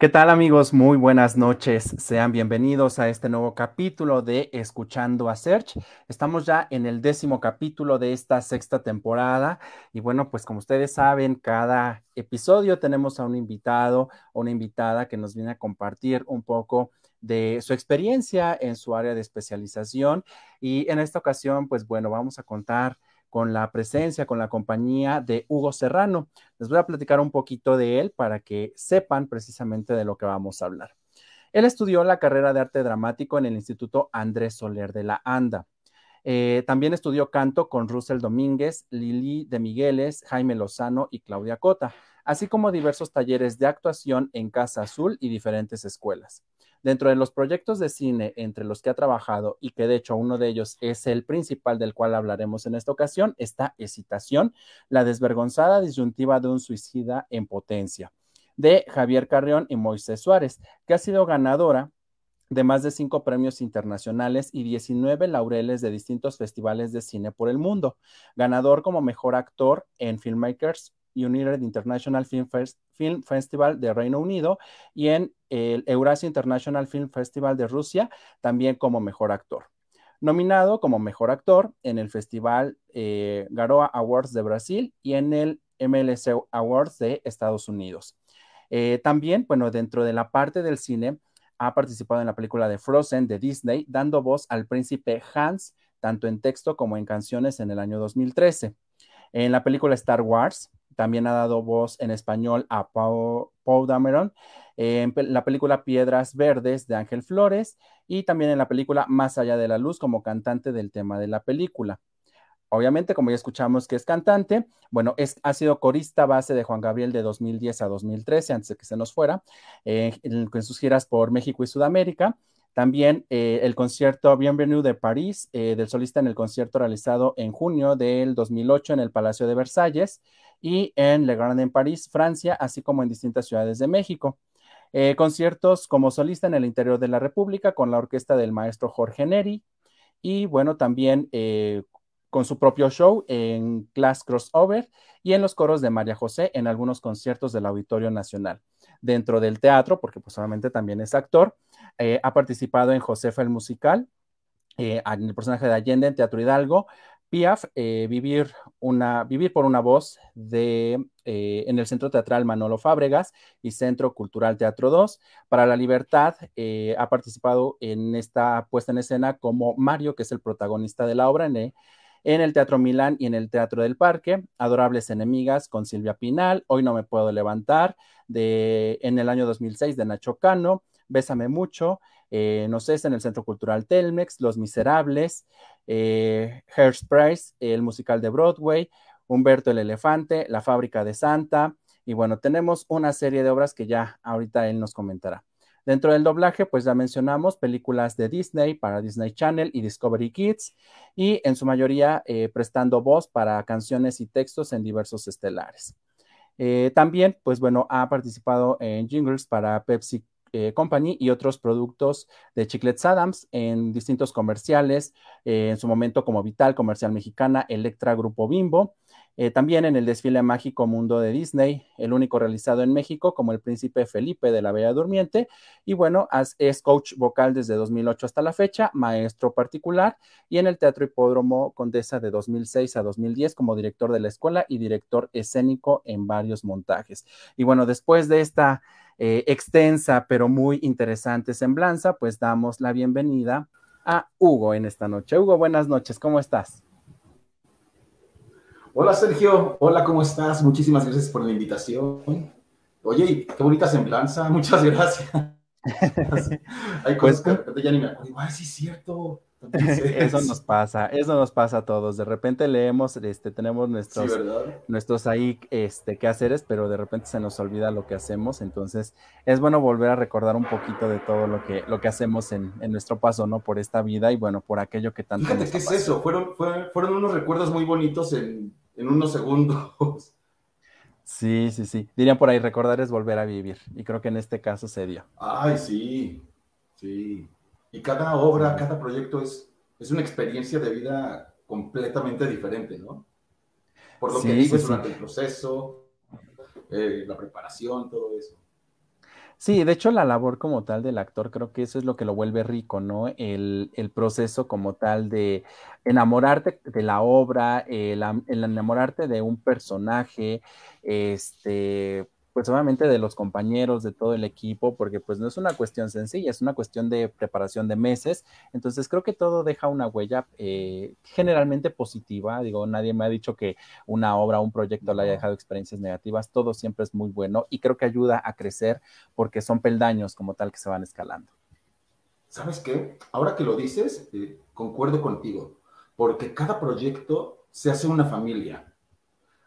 ¿Qué tal amigos? Muy buenas noches. Sean bienvenidos a este nuevo capítulo de Escuchando a Search. Estamos ya en el décimo capítulo de esta sexta temporada y bueno, pues como ustedes saben, cada episodio tenemos a un invitado una invitada que nos viene a compartir un poco de su experiencia en su área de especialización y en esta ocasión, pues bueno, vamos a contar con la presencia, con la compañía de Hugo Serrano. Les voy a platicar un poquito de él para que sepan precisamente de lo que vamos a hablar. Él estudió la carrera de arte dramático en el Instituto Andrés Soler de la ANDA. Eh, también estudió canto con Russell Domínguez, Lili de Migueles, Jaime Lozano y Claudia Cota, así como diversos talleres de actuación en Casa Azul y diferentes escuelas. Dentro de los proyectos de cine entre los que ha trabajado y que de hecho uno de ellos es el principal del cual hablaremos en esta ocasión, está Excitación, la desvergonzada disyuntiva de un suicida en potencia, de Javier Carrión y Moisés Suárez, que ha sido ganadora de más de cinco premios internacionales y 19 laureles de distintos festivales de cine por el mundo. Ganador como mejor actor en Filmmakers United International Film, Festival de Reino Unido y en el Eurasia International Film Festival de Rusia, también como mejor actor. Nominado como mejor actor en el Festival eh, Garoa Awards de Brasil y en el MLC Awards de Estados Unidos. Eh, también, bueno, dentro de la parte del cine, ha participado en la película de Frozen de Disney, dando voz al príncipe Hans, tanto en texto como en canciones en el año 2013. En la película Star Wars, también ha dado voz en español a Paul, Dameron en la película Piedras Verdes de Ángel Flores y también en la película Más allá de la luz como cantante del tema de la película. Obviamente, como ya escuchamos que es cantante, bueno, es, ha sido corista base de Juan Gabriel de 2010 a 2013, antes de que se nos fuera, eh, en sus giras por México y Sudamérica. También eh, el concierto Bienvenue de París eh, del solista en el concierto realizado en junio del 2008 en el Palacio de Versalles y en Le Grand en París, Francia, así como en distintas ciudades de México. Eh, conciertos como solista en el interior de la República con la orquesta del maestro Jorge Neri y bueno, también con su propio show en Class Crossover y en los coros de María José en algunos conciertos del Auditorio Nacional. Dentro del teatro, porque pues también es actor, eh, ha participado en Josefa el Musical, eh, en el personaje de Allende en Teatro Hidalgo, Piaf, eh, vivir, una, vivir por una voz de, en el Centro Teatral Manolo Fábregas y Centro Cultural Teatro 2. Para la Libertad ha participado en esta puesta en escena como Mario, que es el protagonista de la obra en, en el Teatro Milán y en el Teatro del Parque, Adorables Enemigas con Silvia Pinal, Hoy no me puedo levantar, de, en el año 2006 de Nacho Cano, Bésame mucho, eh, no sé, en el Centro Cultural Telmex, Los Miserables, eh, Price, el musical de Broadway, Humberto el Elefante, La Fábrica de Santa, y bueno, tenemos una serie de obras que ya ahorita él nos comentará. Dentro del doblaje, pues ya mencionamos películas de Disney para Disney Channel y Discovery Kids, y en su mayoría eh, prestando voz para canciones y textos en diversos estelares. Eh, también, pues bueno, ha participado en jingles para Pepsi eh, Company y otros productos de Chiclets Adams en distintos comerciales, eh, en su momento como Vital, Comercial Mexicana, Electra, Grupo Bimbo, eh, también en el desfile mágico Mundo de Disney, el único realizado en México como el príncipe Felipe de la Bella Durmiente. Y bueno, es coach vocal desde 2008 hasta la fecha, maestro particular y en el Teatro Hipódromo Condesa de 2006 a 2010 como director de la escuela y director escénico en varios montajes. Y bueno, después de esta eh, extensa pero muy interesante semblanza, pues damos la bienvenida a Hugo en esta noche. Hugo, buenas noches, ¿cómo estás? Hola Sergio, hola, ¿cómo estás? Muchísimas gracias por la invitación. Oye, qué bonita semblanza, muchas gracias. Hay cosas que de repente ya ni me acuerdo. Ay, sí es cierto. eso nos pasa, eso nos pasa a todos. De repente leemos, este, tenemos nuestros, nuestros ahí este, quehaceres, pero de repente se nos olvida lo que hacemos. Entonces, es bueno volver a recordar un poquito de todo lo que, lo que hacemos en, nuestro paso, ¿no? Por esta vida y bueno, por aquello que tanto. Fíjate, ¿qué es eso? Fueron, fueron, unos recuerdos muy bonitos en, en unos segundos. Sí, sí, sí. Dirían por ahí, recordar es volver a vivir. Y creo que en este caso se dio. Ay, sí, sí. Y cada obra, cada proyecto es, es una experiencia de vida completamente diferente, ¿no? Por lo que dices durante el proceso, eh, la preparación, todo eso. Sí, de hecho la labor como tal del actor creo que eso es lo que lo vuelve rico, ¿no? El, proceso como tal de enamorarte de la obra, el, el enamorarte de un personaje, este, pues obviamente de los compañeros, de todo el equipo, porque pues no es una cuestión sencilla, es una cuestión de preparación de meses. Entonces creo que todo deja una huella eh, generalmente positiva. Digo, nadie me ha dicho que una obra, un proyecto le haya dejado experiencias negativas. Todo siempre es muy bueno y creo que ayuda a crecer porque son peldaños como tal que se van escalando. ¿Sabes qué? Ahora que lo dices, eh, concuerdo contigo, porque cada proyecto se hace una familia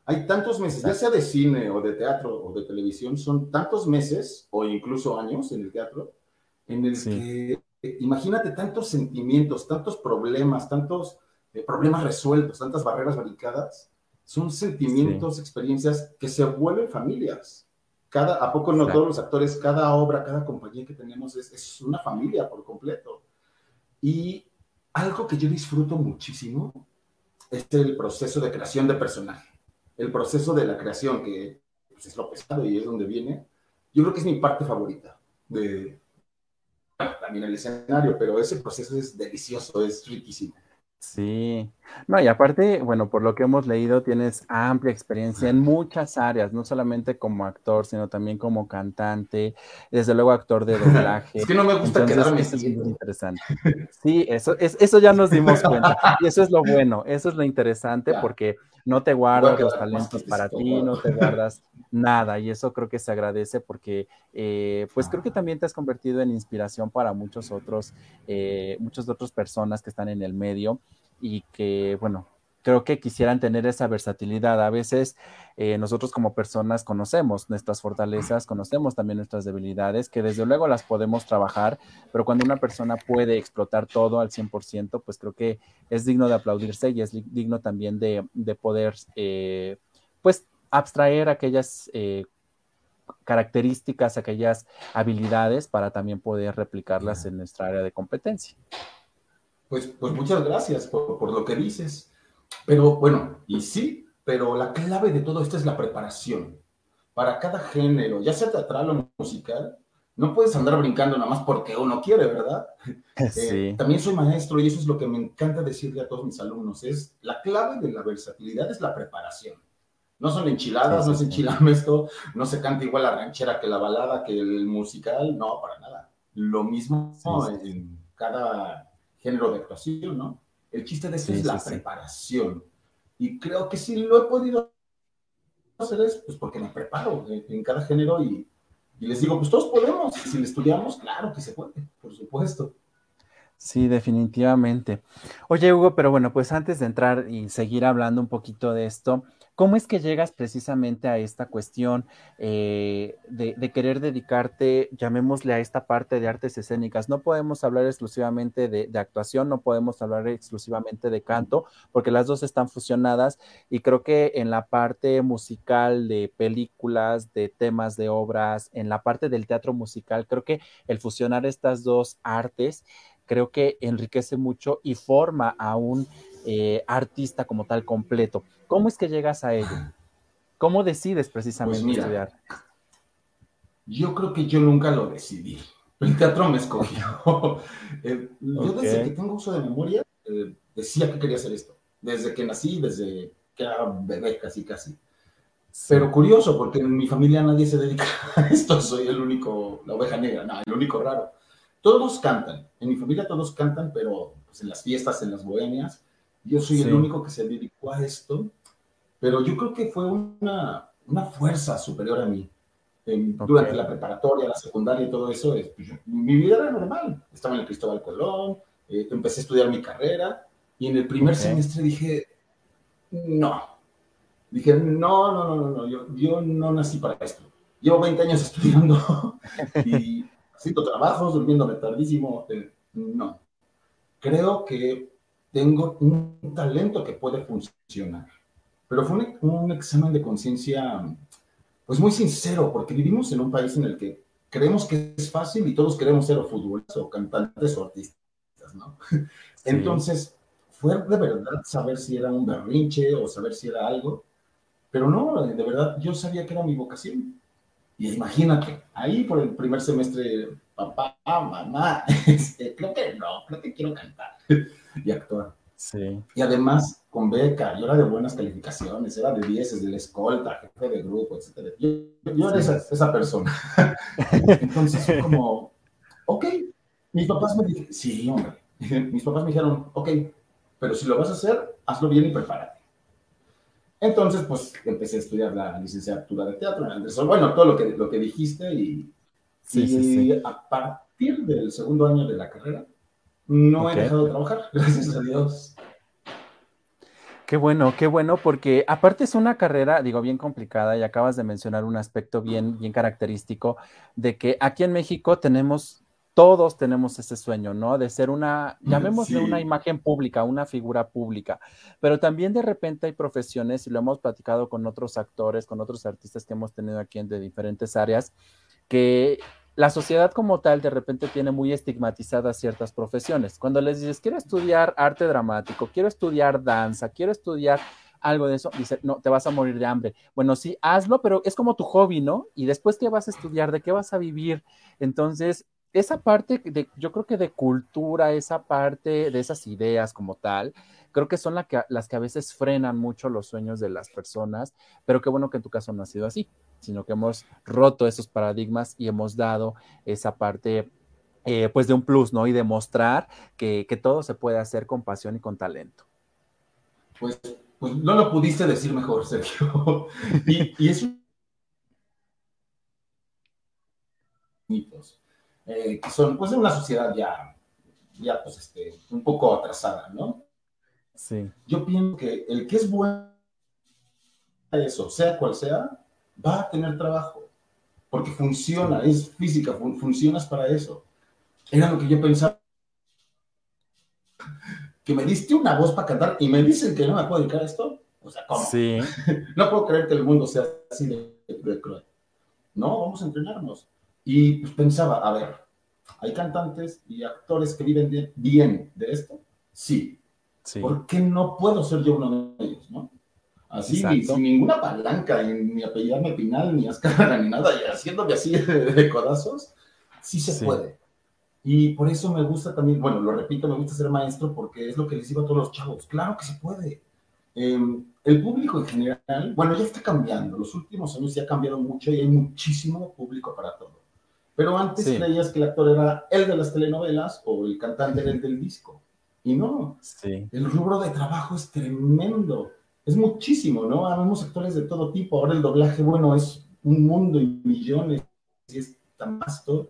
hay tantos meses, ya sea de cine o de teatro o de televisión, son tantos meses o incluso años en el teatro, en el que imagínate tantos sentimientos, tantos problemas, tantos eh, problemas resueltos, tantas barreras barricadas, son sentimientos, experiencias que se vuelven familias. Cada, ¿A poco no todos los actores, cada obra, cada compañía que tenemos es, es una familia por completo? Y algo que yo disfruto muchísimo es el proceso de creación de personaje el proceso de la creación, que pues, es lo pesado y es donde viene, yo creo que es mi parte favorita de también el escenario, pero ese proceso es delicioso, es riquísimo. Sí, no, y aparte, bueno, por lo que hemos leído, tienes amplia experiencia en muchas áreas, no solamente como actor, sino también como cantante, desde luego actor de doblaje. es que no me gusta quedarme eso es muy interesante. Sí, eso, es, eso ya nos dimos cuenta, y eso es lo bueno, eso es lo interesante, porque no te guardas los talentos para ti, no te guardas nada, y eso creo que se agradece porque, eh, pues creo que también te has convertido en inspiración para muchos otros, eh, muchas otras personas que están en el medio y que, bueno, creo que quisieran tener esa versatilidad. A veces eh, nosotros como personas conocemos nuestras fortalezas, conocemos también nuestras debilidades, que desde luego las podemos trabajar, pero cuando una persona puede explotar todo al 100%, pues creo que es digno de aplaudirse y es digno también de, poder, eh, pues, abstraer aquellas... Eh, características, aquellas habilidades para también poder replicarlas en nuestra área de competencia. Pues, pues muchas gracias por, lo que dices. Pero bueno, y sí, pero la clave de todo esto es la preparación. Para cada género, ya sea teatral o musical, no puedes andar brincando nada más porque uno quiere, ¿verdad? Eh, también soy maestro y eso es lo que me encanta decirle a todos mis alumnos, es la clave de la versatilidad es la preparación. No son enchiladas, no es enchilamesto, no se canta igual la ranchera que la balada, que el musical, no, para nada. Lo mismo en cada género de actuación, ¿no? El chiste de eso es la preparación. Y creo que si lo he podido hacer es pues porque me preparo en, cada género y, y, les digo, pues todos podemos. Si le estudiamos, claro que se puede, por supuesto. Sí, definitivamente. Oye, Hugo, pero bueno, pues antes de entrar y seguir hablando un poquito de esto, ¿Cómo es que llegas precisamente a esta cuestión eh, de, querer dedicarte, llamémosle a esta parte de artes escénicas? No podemos hablar exclusivamente de, actuación, no podemos hablar exclusivamente de canto, porque las dos están fusionadas y creo que en la parte musical de películas, de temas de obras, en la parte del teatro musical, creo que el fusionar estas dos artes, creo que enriquece mucho y forma a un eh, artista como tal completo. ¿Cómo es que llegas a ello? ¿Cómo decides precisamente pues estudiar? Yo creo que yo nunca lo decidí. El teatro me escogió. Eh, yo desde que tengo uso de memoria eh, decía que quería hacer esto. Desde que nací, desde que era bebé casi casi. Pero curioso, porque en mi familia nadie se dedica a esto. Soy el único, la oveja negra, no, el único raro. Todos cantan. En mi familia todos cantan, pero pues, en las fiestas, en las bohemias. Yo soy el único que se dedicó a esto, pero yo creo que fue una, una fuerza superior a mí. Durante la preparatoria, la secundaria y todo eso, pues, mi vida era normal. Estaba en el Cristóbal Colón, eh, empecé a estudiar mi carrera y en el primer semestre dije, no. Dije, no, no, no, no, no yo, yo no nací para esto. Llevo 20 años estudiando y haciendo trabajos, durmiéndome tardísimo. Eh, no. Creo que tengo un talento que puede funcionar. Pero fue un, examen de conciencia pues muy sincero, porque vivimos en un país en el que creemos que es fácil y todos queremos ser o futbolistas o cantantes o artistas, ¿no? Entonces, fue de verdad saber si era un berrinche o saber si era algo, pero no, de verdad, yo sabía que era mi vocación. Y imagínate, ahí por el primer semestre, papá, mamá, este, creo que no, creo que quiero cantar y actuar. Sí. Y además, con beca, yo era de buenas calificaciones, era de 10 de la escolta, jefe de grupo, etc. Yo, era esa, esa, persona. Entonces fue como, ok, mis papás me dijeron, sí, hombre, mis papás me dijeron, ok, pero si lo vas a hacer, hazlo bien y prepárate. Entonces, pues empecé a estudiar la licenciatura de teatro en Bueno, todo lo que, lo que dijiste y, a partir del segundo año de la carrera, no he dejado de trabajar, gracias a Dios. Qué bueno, qué bueno, porque aparte es una carrera, digo, bien complicada y acabas de mencionar un aspecto bien, bien característico de que aquí en México tenemos, todos tenemos ese sueño, ¿no? De ser una, llamémosle una imagen pública, una figura pública, pero también de repente hay profesiones, y lo hemos platicado con otros actores, con otros artistas que hemos tenido aquí en de diferentes áreas, que la sociedad como tal de repente tiene muy estigmatizadas ciertas profesiones. Cuando les dices, quiero estudiar arte dramático, quiero estudiar danza, quiero estudiar algo de eso, dice, no, te vas a morir de hambre. Bueno, sí, hazlo, pero es como tu hobby, ¿no? Y después, ¿qué vas a estudiar? ¿De qué vas a vivir? Entonces, esa parte de, yo creo que de cultura, esa parte de esas ideas como tal, creo que son las que a veces frenan mucho los sueños de las personas, pero qué bueno que en tu caso no ha sido así sino que hemos roto esos paradigmas y hemos dado esa parte eh, pues de un plus, ¿no? Y demostrar que, todo se puede hacer con pasión y con talento. Pues, pues no lo pudiste decir mejor, Sergio. y, y es mitos, eh, son pues de una sociedad ya, ya pues este, un poco atrasada, ¿no? Sí. Yo pienso que el que es bueno eso, sea cual sea, va a tener trabajo, porque funciona, es física, funcionas para eso. Era lo que yo pensaba. Que me diste una voz para cantar y me dicen que no me puedo dedicar a esto. O sea, ¿cómo? Sí. no puedo creer que el mundo sea así de, cruel. No, vamos a entrenarnos. Y pues pensaba, a ver, ¿hay cantantes y actores que viven bien de esto? Sí. Sí. ¿Por qué no puedo ser yo uno de ellos, no? Así, sin ninguna palanca, ni apellidarme Pinal, ni Azcárraga, ni nada, y haciéndome así de, codazos, sí se puede. Y por eso me gusta también, bueno, lo repito, me gusta ser maestro porque es lo que les digo a todos los chavos. Claro que se puede. Em, el público en general, bueno, ya está cambiando. Los últimos años ya ha cambiado mucho y hay muchísimo público para todo. Pero antes creías que el actor era el de las telenovelas o el cantante era el del disco. Y no. El rubro de trabajo es tremendo es muchísimo, ¿no? Habemos actores de todo tipo. Ahora el doblaje, bueno, es un mundo y millones, y es tan vasto.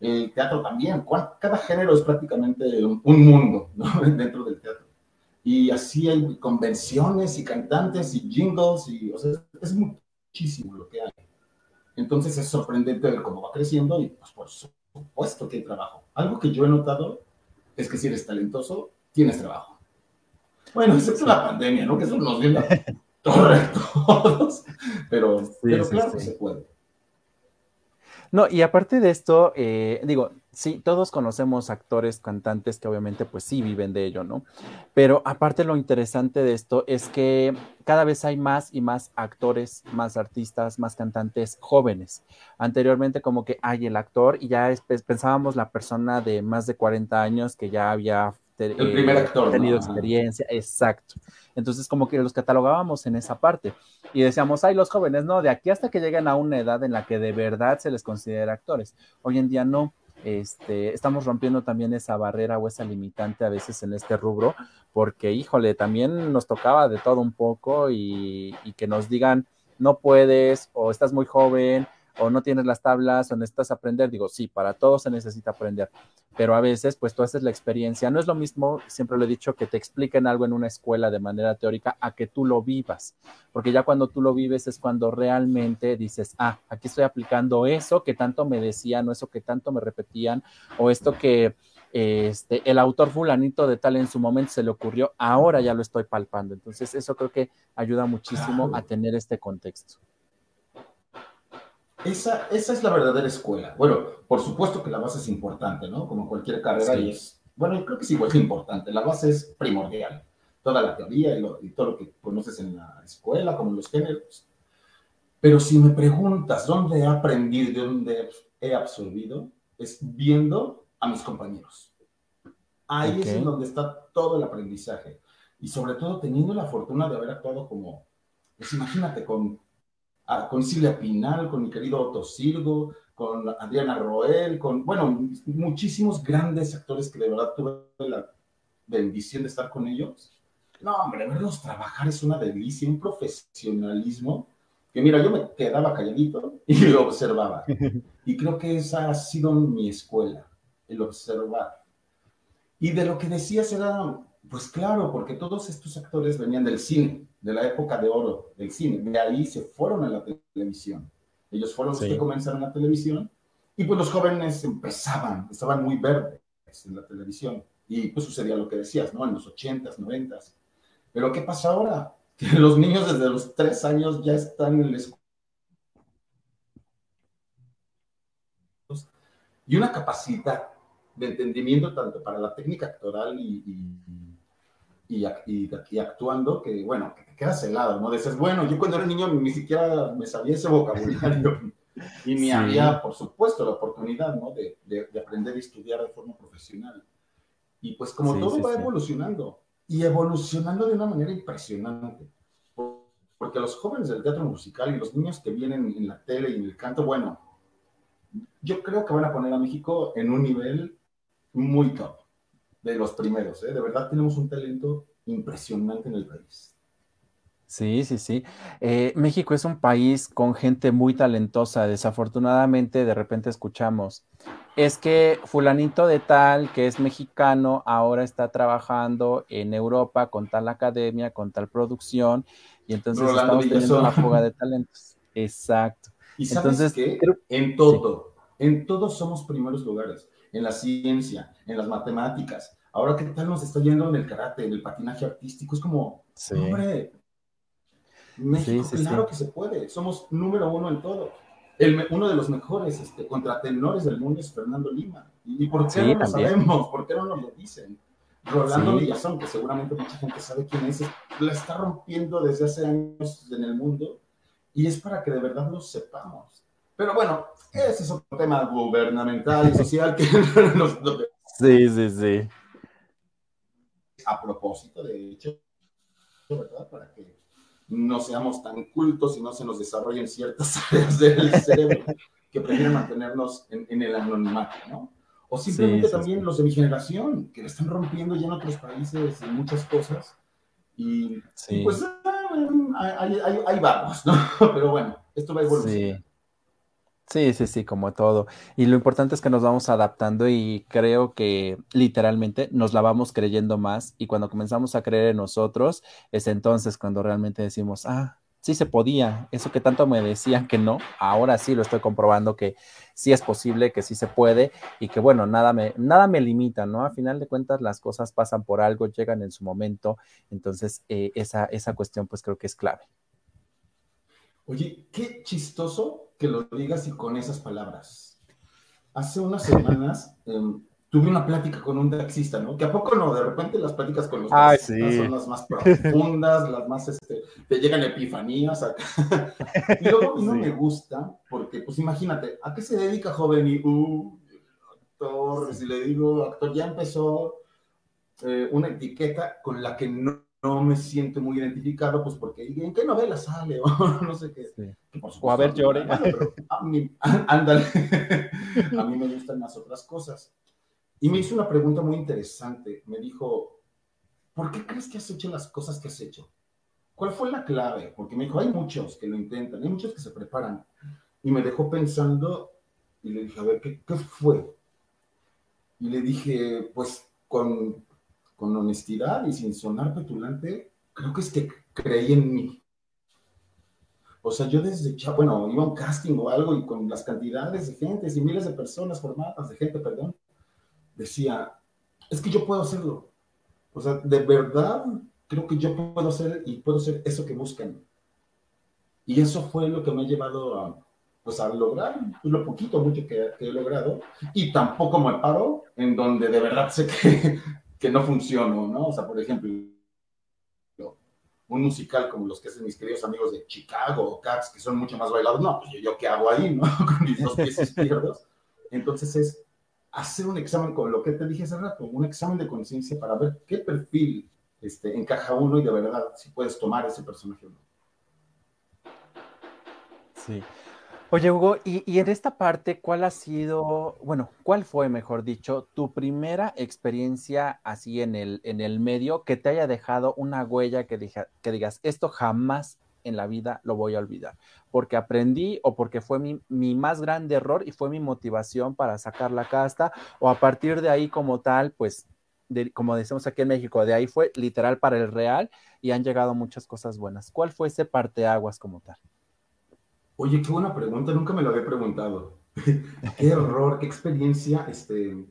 El teatro también, cada género es prácticamente un mundo, ¿no? Dentro del teatro. Y así hay convenciones y cantantes y jingles, y, o sea, es muchísimo lo que hay. Entonces es sorprendente ver cómo va creciendo y, pues, por supuesto que hay trabajo. Algo que yo he notado es que si eres talentoso, tienes trabajo. Bueno, es la pandemia, ¿no? Que eso nos viene a todos, pero, pero claro que se puede. No, y aparte de esto, eh, digo, sí, todos conocemos actores, cantantes que obviamente pues sí viven de ello, ¿no? Pero aparte lo interesante de esto es que cada vez hay más y más actores, más artistas, más cantantes jóvenes. Anteriormente como que hay el actor y ya pensábamos la persona de más de 40 años que ya había el primer actor, tenido experiencia, exacto. Entonces, como que los catalogábamos en esa parte y decíamos, ay, los jóvenes, no, de aquí hasta que lleguen a una edad en la que de verdad se les considera actores. Hoy en día no. Este, estamos rompiendo también esa barrera o esa limitante a veces en este rubro, porque, híjole, también nos tocaba de todo un poco y, y que nos digan, no puedes o estás muy joven o no tienes las tablas o necesitas aprender, digo, sí, para todo se necesita aprender, pero a veces pues tú haces la experiencia, no es lo mismo, siempre lo he dicho, que te expliquen algo en una escuela de manera teórica a que tú lo vivas, porque ya cuando tú lo vives es cuando realmente dices, ah, aquí estoy aplicando eso que tanto me decían o eso que tanto me repetían o esto que... Este, el autor fulanito de tal en su momento se le ocurrió, ahora ya lo estoy palpando. Entonces, eso creo que ayuda muchísimo a tener este contexto. Esa, esa es la verdadera escuela. Bueno, por supuesto que la base es importante, ¿no? Como cualquier carrera y es, bueno, creo que es igual que importante, la base es primordial. Toda la teoría y, todo lo que conoces en la escuela, como los géneros. Pero si me preguntas dónde he aprendido, de dónde he absorbido, es viendo a mis compañeros. Ahí es en donde está todo el aprendizaje. Y sobre todo teniendo la fortuna de haber actuado como, pues imagínate, con con Silvia Pinal, con mi querido Otto Sirgo, con Adriana Roel, con, bueno, muchísimos grandes actores que de verdad tuve la bendición de estar con ellos. No, hombre, verlos trabajar es una delicia, un profesionalismo que mira, yo me quedaba calladito y lo observaba. Y creo que esa ha sido mi escuela, el observar. Y de lo que decías era, pues claro, porque todos estos actores venían del cine de la época de oro del cine. De ahí se fueron a la televisión. Ellos fueron los que comenzaron la televisión y pues los jóvenes empezaban, estaban muy verdes en la televisión. Y pues sucedía lo que decías, ¿no? En los 80s, 90s. Pero ¿qué pasa ahora? Que los niños desde los tres años ya están en la escuela. Y una capacidad de entendimiento tanto para la técnica actoral y y, y, actuando que, bueno, que te quedas helado, ¿no? Dices, bueno, yo cuando era niño ni siquiera me sabía ese vocabulario y me había, por supuesto, la oportunidad, ¿no? De, de, aprender a estudiar de forma profesional. Y pues como todo va evolucionando y evolucionando de una manera impresionante. Porque los jóvenes del teatro musical y los niños que vienen en la tele y en el canto, bueno, yo creo que van a poner a México en un nivel muy top de los primeros. ¿eh? De verdad tenemos un talento impresionante en el país. Sí, sí, sí. Eh, México es un país con gente muy talentosa. Desafortunadamente, de repente escuchamos, es que fulanito de tal, que es mexicano, ahora está trabajando en Europa con tal academia, con tal producción, y entonces estamos teniendo una fuga de talentos. Exacto. Y sabes entonces, en todo, en todo somos primeros lugares, en la ciencia, en las matemáticas, Ahora, ¿qué tal nos está yendo en el karate, en el patinaje artístico? Es como, hombre, México, claro que se puede. Somos número uno en todo. El, uno de los mejores este, contratenores del mundo es Fernando Lima. ¿Y por qué no lo sabemos? ¿Por qué no nos lo dicen? Rolando Villazón, que seguramente mucha gente sabe quién es, la está rompiendo desde hace años en el mundo y es para que de verdad lo sepamos. Pero bueno, ese es otro tema gubernamental y social que nos... Sí, sí, sí a propósito, de hecho, ¿verdad? Para que no seamos tan cultos y no se nos desarrollen ciertas áreas del cerebro que prefieren mantenernos en, el anonimato, ¿no? O simplemente también los de mi generación, que están rompiendo ya en otros países en muchas cosas. Y, pues ah, ahí, vamos, ¿no? Pero bueno, esto va a evolucionar. Sí, sí, sí, como todo. Y lo importante es que nos vamos adaptando y creo que literalmente nos la vamos creyendo más y cuando comenzamos a creer en nosotros es entonces cuando realmente decimos, ah, sí se podía, eso que tanto me decían que no, ahora sí lo estoy comprobando que sí es posible, que sí se puede y que bueno, nada me, nada me limita, ¿no? A final de cuentas las cosas pasan por algo, llegan en su momento, entonces eh, esa, esa cuestión pues creo que es clave. Oye, qué chistoso que lo digas y con esas palabras. Hace unas semanas em, tuve una plática con un taxista, ¿no? Que a poco no, de repente las pláticas con los taxistas son las más profundas, las más, este, te llegan epifanías acá. y luego no me gusta, porque, pues imagínate, ¿a qué se dedica joven? Y, uh, actor, si le digo, actor, ya empezó eh, una etiqueta con la que no no me siento muy identificado, pues porque ¿en qué novela sale? O no sé qué. o a ver, llore. a mí, ándale, a mí me gustan más otras cosas. Y me hizo una pregunta muy interesante. Me dijo, ¿por qué crees que has hecho las cosas que has hecho? ¿Cuál fue la clave? Porque me dijo, hay muchos que lo intentan, hay muchos que se preparan. Y me dejó pensando y le dije, a ver, ¿qué, qué fue? Y le dije, pues con con honestidad y sin sonar petulante, creo que es que creí en mí. O sea, yo desde bueno, iba a un casting o algo y con las cantidades de gente y miles de personas formadas, de gente, perdón, decía, es que yo puedo hacerlo. O sea, de verdad creo que yo puedo hacer y puedo hacer eso que buscan. Y eso fue lo que me ha llevado a, pues a lograr pues, lo poquito, mucho que, he logrado, y tampoco me paro en donde de verdad sé que, que no funciono, ¿no? O sea, por ejemplo, un musical como los que hacen mis queridos amigos de Chicago o Cats, que son mucho más bailados, no, pues yo, yo qué hago ahí, ¿no? Con mis dos pies izquierdos. Entonces es hacer un examen, con lo que te dije hace rato, un examen de conciencia para ver qué perfil este, encaja uno y de verdad si puedes tomar ese personaje o no. Sí. Oye, Hugo, y, en esta parte, ¿cuál ha sido, bueno, cuál fue, mejor dicho, tu primera experiencia así en el, en el medio que te haya dejado una huella que, que digas, esto jamás en la vida lo voy a olvidar? Porque aprendí o porque fue mi, mi más grande error y fue mi motivación para sacar la casta, o a partir de ahí como tal, pues como decimos aquí en México, de ahí fue literal para el real y han llegado muchas cosas buenas. ¿Cuál fue ese parteaguas como tal? Oye, qué buena pregunta, nunca me lo había preguntado. qué error, qué experiencia este,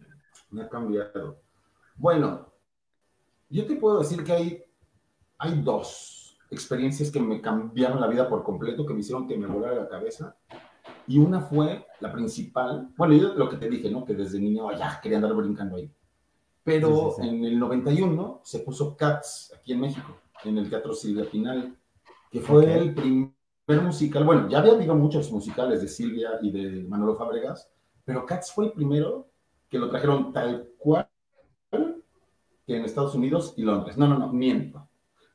me ha cambiado. Bueno, yo te puedo decir que hay, hay dos experiencias que me cambiaron la vida por completo, que me hicieron que me volara la cabeza. Y una fue la principal, bueno, yo lo que te dije, ¿no? Que desde niño ya quería andar brincando ahí. Pero en el 91 se puso Cats aquí en México, en el Teatro Silvia Pinal, que fue el primer musical, bueno, ya había habido muchos musicales de Silvia y de Manolo Fábregas, pero Cats fue el primero que lo trajeron tal cual que en Estados Unidos y Londres. No, no, no, miento.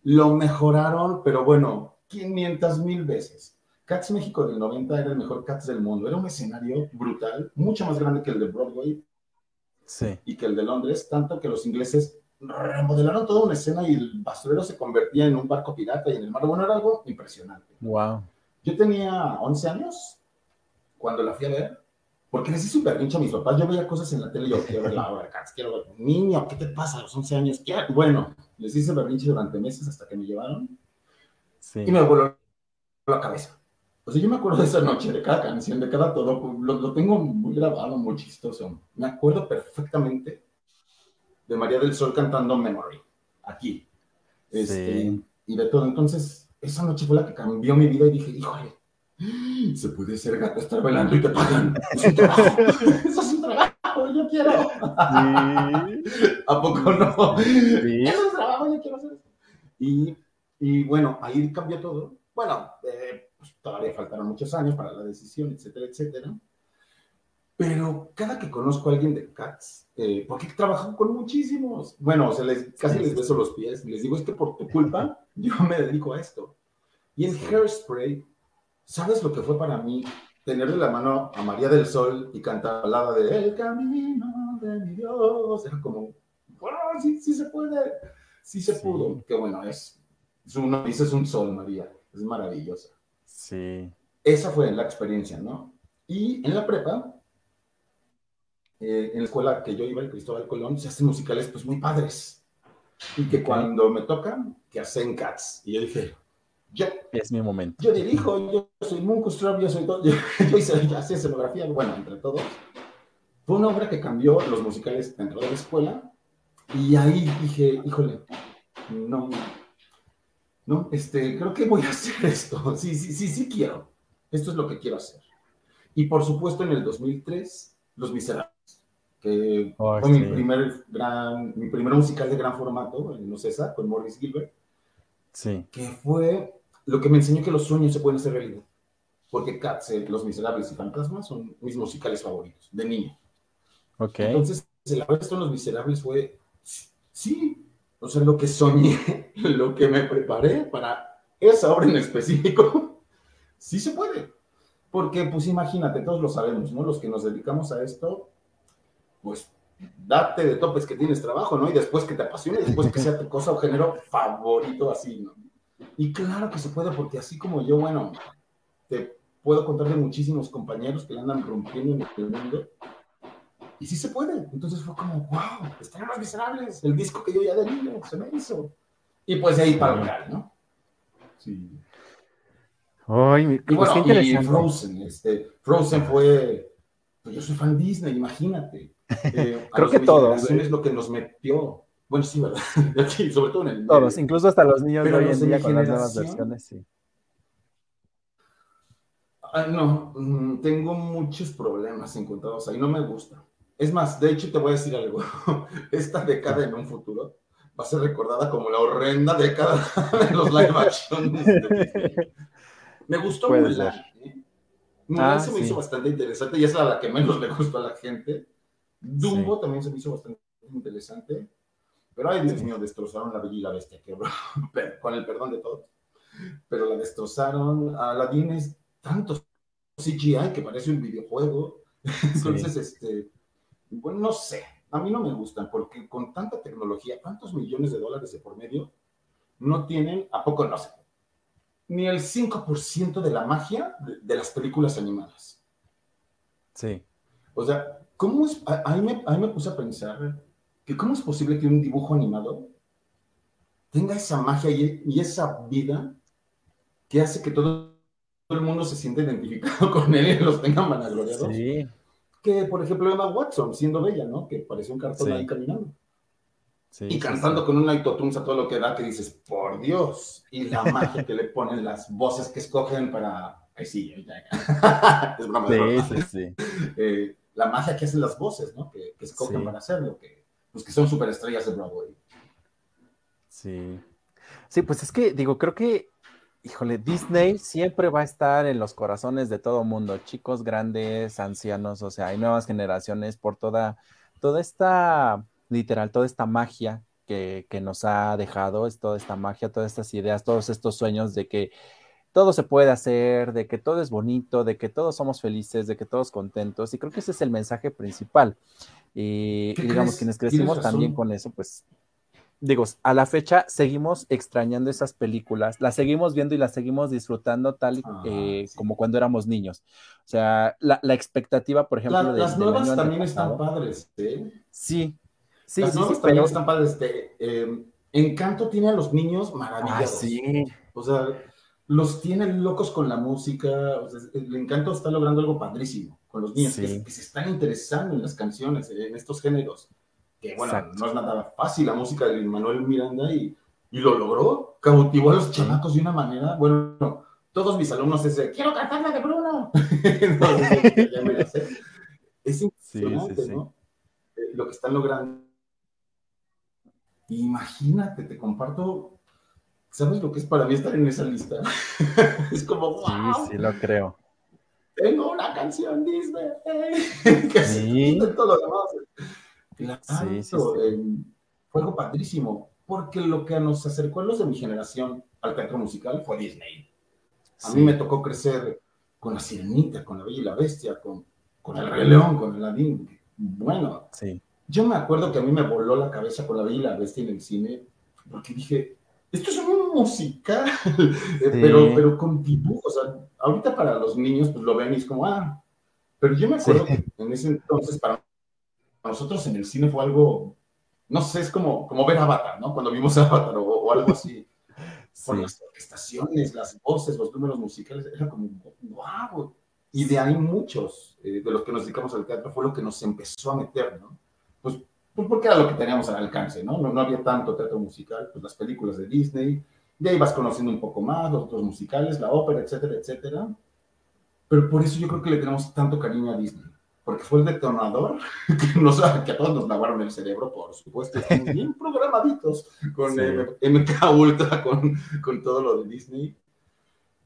Lo mejoraron, pero bueno, 500 mil veces. Cats México del 90 era el mejor Cats del mundo. Era un escenario brutal, mucho más grande que el de Broadway sí. y que el de Londres, tanto que los ingleses remodelaron toda una escena y el basurero se convertía en un barco pirata y en el mar. Bueno, era algo impresionante. Wow. Yo tenía 11 años cuando la fui a ver, porque les hice súper pinche a mis papás. Yo veía cosas en la tele y yo quiero ver la obra quiero ver. Niño, ¿qué te pasa a los 11 años? ¿Qué? Bueno, les hice berrinche durante meses hasta que me llevaron. Sí. Y me voló la cabeza. O sea, yo me acuerdo de esa noche, de cada canción, de cada todo. Lo, lo tengo muy grabado, muy chistoso. Me acuerdo perfectamente de María del Sol cantando Memory, aquí. Este, Y de todo. Entonces, esa noche fue la que cambió mi vida y dije, híjole, se puede ser gato estar bailando y te pagan. Es un trabajo. Eso es un trabajo, yo quiero. ¿A poco no? Sí. Eso es un trabajo, yo quiero hacer eso. Y, y bueno, ahí cambió todo. Bueno, eh, pues, todavía faltaron muchos años para la decisión, etcétera, etcétera. Pero cada que conozco a alguien de Cats, eh, porque he trabajado con muchísimos, bueno, o sea, les, casi les beso los pies, les digo, es que por tu culpa yo me dedico a esto. Y en Hairspray, ¿sabes lo que fue para mí tenerle la mano a María del Sol y cantar la de El camino de mi Dios? Era como, bueno, sí, sí se puede, sí se pudo. Que bueno, es, es uno dices un sol, María, es maravillosa. Sí. Esa fue la experiencia, ¿no? Y en la prepa, eh, en la escuela que yo iba, el Cristóbal Colón, se hacen musicales pues muy padres. Y que cuando me tocan, que hacen cats. Y yo dije, yo. Es mi momento. Yo dirijo, yo soy Munkus yo soy todo. Yo, yo hice, yo hacía escenografía, bueno, entre todos. Fue una obra que cambió los musicales dentro de la escuela. Y ahí dije, híjole, no, no, este, creo que voy a hacer esto. Sí, sí, sí, sí quiero. Esto es lo que quiero hacer. Y por supuesto, en el 2003, Los Miserables que fue mi primer gran, mi primer musical de gran formato en Ocesa con Morris Gilbert. Sí. Que fue lo que me enseñó que los sueños se pueden hacer realidad. Porque Cats, eh, Los Miserables y Fantasmas son mis musicales favoritos, de niño. Ok. Entonces, el haber en Los Miserables fue, sí, o sea, lo que soñé, lo que me preparé para esa obra en específico, sí se puede. Porque, pues imagínate, todos lo sabemos, ¿no? Los que nos dedicamos a esto, pues date de topes que tienes trabajo, ¿no? Y después que te apasione, después que sea tu cosa o género favorito así, ¿no? Y claro que se puede, porque así como yo, bueno, te puedo contar de muchísimos compañeros que le andan rompiendo en el mundo. Y sí se puede. Entonces fue como, wow, están más miserables. El disco que yo ya de niño se me hizo. Y pues ahí para el real, ¿no? Sí. Ay, y bueno, y Frozen, este, Frozen fue, pues yo soy fan Disney, imagínate. Eh, Creo que todos. Es lo que nos metió. Bueno, sí, ¿verdad? sobre todo en el. Todos, incluso hasta los niños de hoy en día con las nuevas versiones, sí. no, mm, tengo muchos problemas encontrados ahí, no me gusta. Es más, de hecho te voy a decir algo. Esta década en un futuro va a ser recordada como la horrenda década de los live action. me gustó Mulan. ¿eh? Mulan ah, se me hizo bastante interesante y es la, que menos le gustó a la gente. Dumbo también se me hizo bastante interesante. Pero ay, Dios mío, destrozaron la Bella y la Bestia, que, con el perdón de todos. Pero la destrozaron. Aladdin es tanto CGI que parece un videojuego. Entonces, este, bueno, no sé, a mí no me gustan porque con tanta tecnología, tantos millones de dólares de por medio, no tienen, ¿a poco no sé? Ni el 5% de la magia de, las películas animadas. Sí. O sea, ¿cómo es? A, mí me, a mí me puse a pensar que cómo es posible que un dibujo animado tenga esa magia y, y esa vida que hace que todo el mundo se sienta identificado con él y los tengan vanagloriados. Sí que, por ejemplo, Emma Watson, siendo bella, ¿no? Que parece un cartón ahí caminando. y cantando con un autotune a todo lo que da, que dices, por Dios. Y la magia que le ponen, las voces que escogen para. Ay, sí, es broma. Sí, sí, sí. Eh, la magia que hacen las voces, ¿no? Que, que escogen para hacerlo, que, pues que son superestrellas de Broadway. Sí. Sí, pues es que, digo, creo que híjole, Disney siempre va a estar en los corazones de todo mundo, chicos, grandes, ancianos, o sea, hay nuevas generaciones por toda, toda esta, literal, toda esta magia que, que nos ha dejado, es toda esta magia, todas estas ideas, todos estos sueños de que todo se puede hacer, de que todo es bonito, de que todos somos felices, de que todos contentos, y creo que ese es el mensaje principal. Y, y digamos, quienes crecimos también con eso, pues digo, a la fecha seguimos extrañando esas películas, las seguimos viendo y las seguimos disfrutando tal ah, eh, como cuando éramos niños. O sea, la, expectativa, por ejemplo, de, las nuevas también están padres, ¿eh? Sí, sí, las nuevas también están padres. Eh, Encanto tiene a los niños maravillosos. Ah, sí. O sea, los tiene locos con la música. O sea, el Encanto está logrando algo padrísimo con los niños que, que se están interesando en las canciones, en estos géneros que bueno, no es nada fácil la música de Manuel Miranda y, y lo logró, cautivó a los chamacos de una manera, bueno, todos mis alumnos ese, quiero cantar la de Bruno. Es impresionante, ¿no? Eh, lo que están logrando. Imagínate, te comparto, ¿sabes lo que es para mí estar en esa lista? es como, wow. Sí, sí, lo creo. Tengo una canción Disney. que sí. todo lo demás. Claro, fue algo padrísimo, porque lo que nos acercó a los de mi generación al teatro musical fue Disney. A mí me tocó crecer con La Sirenita, con La Bella y la Bestia, con, con El Rey León, con Aladdin. Bueno, sí. yo me acuerdo que a mí me voló la cabeza con La Bella y la Bestia en el cine, porque dije, esto es un musical, pero, pero con dibujos. O sea, ahorita para los niños, pues lo ven y es como, ah, pero yo me acuerdo que en ese entonces, para nosotros en el cine fue algo, no sé, es como, como ver Avatar, ¿no? Cuando vimos Avatar o, algo así. Por las orquestaciones, las voces, los números musicales, era como, wow. Y de ahí muchos eh, de los que nos dedicamos al teatro fue lo que nos empezó a meter, ¿no? Pues, pues porque era lo que teníamos al alcance, ¿no? ¿no? No había tanto teatro musical, pues las películas de Disney, ya ibas conociendo un poco más, los otros musicales, la ópera, etcétera, etcétera. Pero por eso yo creo que le tenemos tanto cariño a Disney porque fue el detonador que, nos, que a todos nos lavaron el cerebro, por supuesto, estamos bien programaditos con MK Ultra, con, con todo lo de Disney.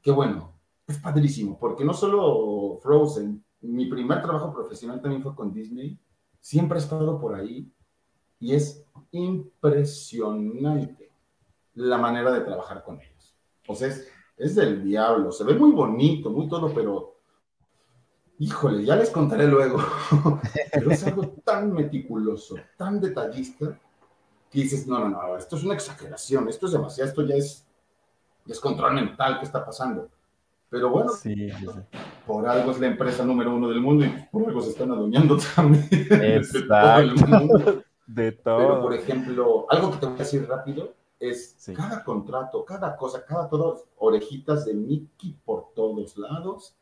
Que bueno, es padrísimo, porque no solo Frozen, mi primer trabajo profesional también fue con Disney, siempre he estado por ahí y es impresionante la manera de trabajar con ellos. O sea, es, es del diablo, se ve muy bonito, muy todo, pero Híjole, ya les contaré luego, pero es algo tan meticuloso, tan detallista, que dices, no, no, no, esto es una exageración, esto es demasiado, esto ya es, es control mental que está pasando. Pero bueno, por algo es la empresa número uno del mundo y por algo se están adueñando también mundo. De todo. Pero, por ejemplo, algo que te voy a decir rápido es cada contrato, cada cosa, cada todo, orejitas de Mickey por todos lados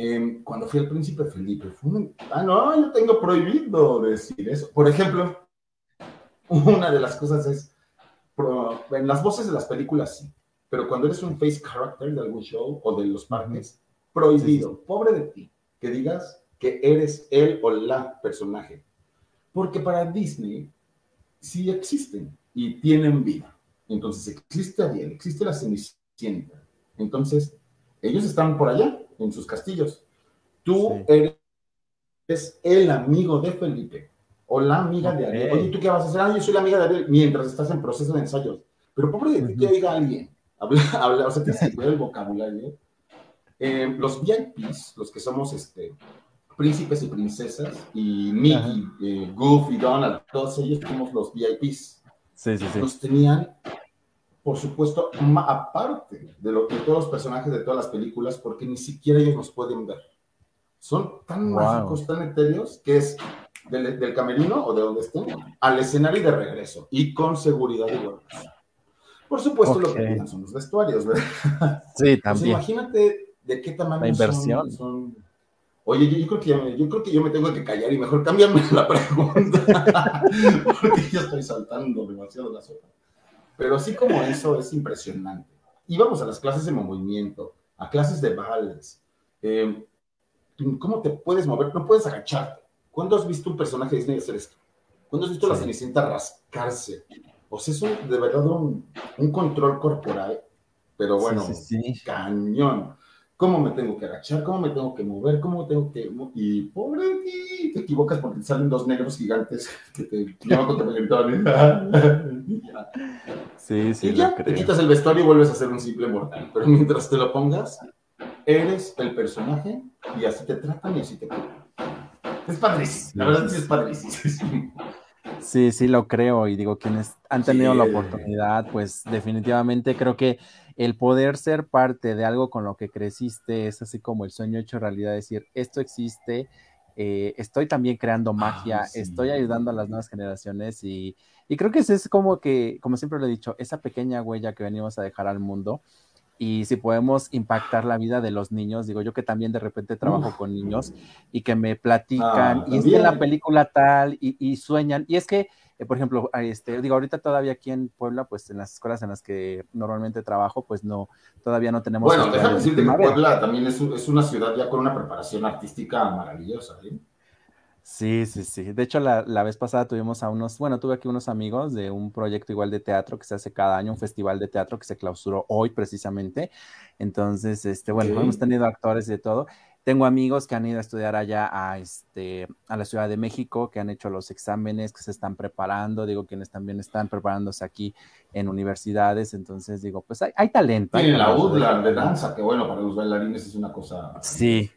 Em, cuando fui al príncipe Felipe, fue ah, no, yo tengo prohibido decir eso. Por ejemplo, una de las cosas es, en las voces de las películas sí, pero cuando eres un face character de algún show o de los parques, Prohibido. Pobre de ti que digas que eres él o la personaje. Porque para Disney sí existen y tienen vida. Entonces existe Ariel, existe la Cenicienta. Entonces, ellos están por allá, en sus castillos. Tú eres el amigo de Felipe o la amiga de Ariel. Oye, ¿tú qué vas a hacer? Ah, yo soy la amiga de Ariel mientras estás en proceso de ensayos. Pero pobre de ti que diga alguien, habla, o sea, tienes que el vocabulario. Eh, los VIPs, los que somos este, príncipes y princesas, y Mickey, eh, Goofy, Donald, todos ellos somos los VIPs. Sí, sí, sí. Los tenían, por supuesto, aparte de, lo, de todos los personajes de todas las películas, porque ni siquiera ellos nos pueden ver. Son tan mágicos, tan etéreos, que es del, camerino o de donde estén al escenario y de regreso, y con seguridad y Por supuesto, lo que pidan son los vestuarios, ¿verdad? Sí, pues también. imagínate de qué tamaño la inversión. son Oye, yo, creo que me, yo creo que yo me tengo que callar y mejor cámbiame la pregunta, porque yo estoy saltando demasiado la sopa. Pero así como eso es impresionante. Íbamos a las clases de movimiento, a clases de vals. Eh, ¿Cómo te puedes mover? No puedes agacharte. ¿Cuándo has visto un personaje de Disney hacer esto? ¿Cuándo has visto a la Cenicienta rascarse? O sea, es de verdad un, un, control corporal, pero bueno, cañón cómo me tengo que agachar, cómo me tengo que mover, cómo me tengo que... Y pobre de ti, te equivocas porque te salen dos negros gigantes que te llevan contra el Sí, sí, y ya, te quitas el vestuario y vuelves a ser un simple mortal. Pero mientras te lo pongas, eres el personaje y así te tratan y así te Es padrísimo, la verdad sí es padrísimo. Sí, sí, lo creo. Y digo, quienes han tenido la oportunidad, pues definitivamente creo que el poder ser parte de algo con lo que creciste es así como el sueño hecho realidad, decir, esto existe, eh, estoy también creando magia, estoy ayudando a las nuevas generaciones y, creo que ese es como que, como siempre lo he dicho, esa pequeña huella que venimos a dejar al mundo y si podemos impactar la vida de los niños, digo yo que también de repente trabajo con niños y que me platican, ah, y es que la película tal, y, y, sueñan, y es que eh, por ejemplo, este, digo, ahorita todavía aquí en Puebla, pues en las escuelas en las que normalmente trabajo, pues no, todavía no tenemos. Bueno, déjame decirte que Puebla también es, es, una ciudad ya con una preparación artística maravillosa, ¿eh? Sí, sí, sí. De hecho, la, la, vez pasada tuvimos a unos, bueno, tuve aquí unos amigos de un proyecto igual de teatro que se hace cada año, un festival de teatro que se clausuró hoy precisamente. Entonces, este, bueno, hemos tenido actores de todo. Tengo amigos que han ido a estudiar allá a, este, a la Ciudad de México, que han hecho los exámenes, que se están preparando, digo, quienes también están preparándose aquí en universidades, entonces digo, pues hay, hay talento. Tienen la UDLA de danza, que bueno, para los bailarines es una cosa... Sí,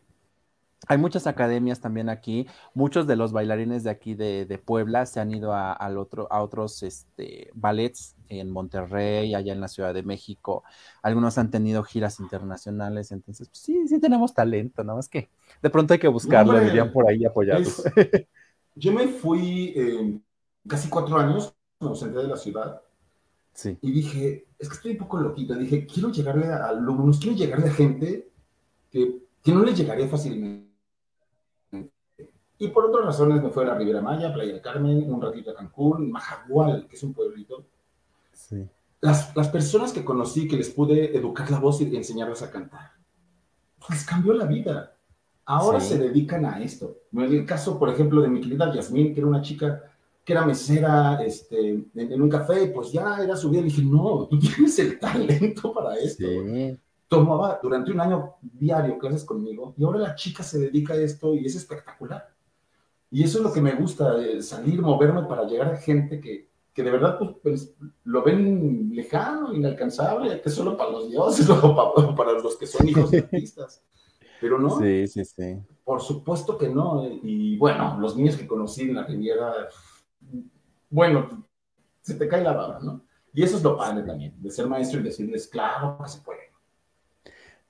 hay muchas academias también aquí. Muchos de los bailarines de aquí de, Puebla se han ido a, al otro, a otros este, ballets en Monterrey, allá en la Ciudad de México. Algunos han tenido giras internacionales. Entonces, pues, sí, sí tenemos talento, nada más que de pronto hay que buscarlo, dirían por ahí apoyarlo. yo me fui eh, casi cuatro años, me ausenté de la ciudad. Sí. Y dije, es que estoy un poco loquita. Dije, quiero llegarle a alumnos, quiero llegarle a gente que, que no les llegaría fácilmente y por otras razones me fui a la Riviera Maya, Playa del Carmen, un ratito a Cancún, Majagual, que es un pueblito. Sí. Las, las personas que conocí, que les pude educar la voz y enseñarles a cantar, les cambió la vida. Ahora se dedican a esto. En el caso, por ejemplo, de mi querida Yasmín, que era una chica que era mesera este, en, un café, pues ya era su vida. Le dije, no, tú tienes el talento para esto. Sí. Tomaba durante un año diario clases conmigo y ahora la chica se dedica a esto y es espectacular. Y eso es lo que me gusta, salir, moverme para llegar a gente que, que de verdad pues, pues, lo ven lejano, inalcanzable, que es solo para los dioses o para, los que son hijos de artistas. Pero no. Sí, sí, sí. Por supuesto que no. Y bueno, los niños que conocí en la Riviera, bueno, se te cae la baba, ¿no? Y eso es lo padre también, de ser maestro y decirles, claro que se puede.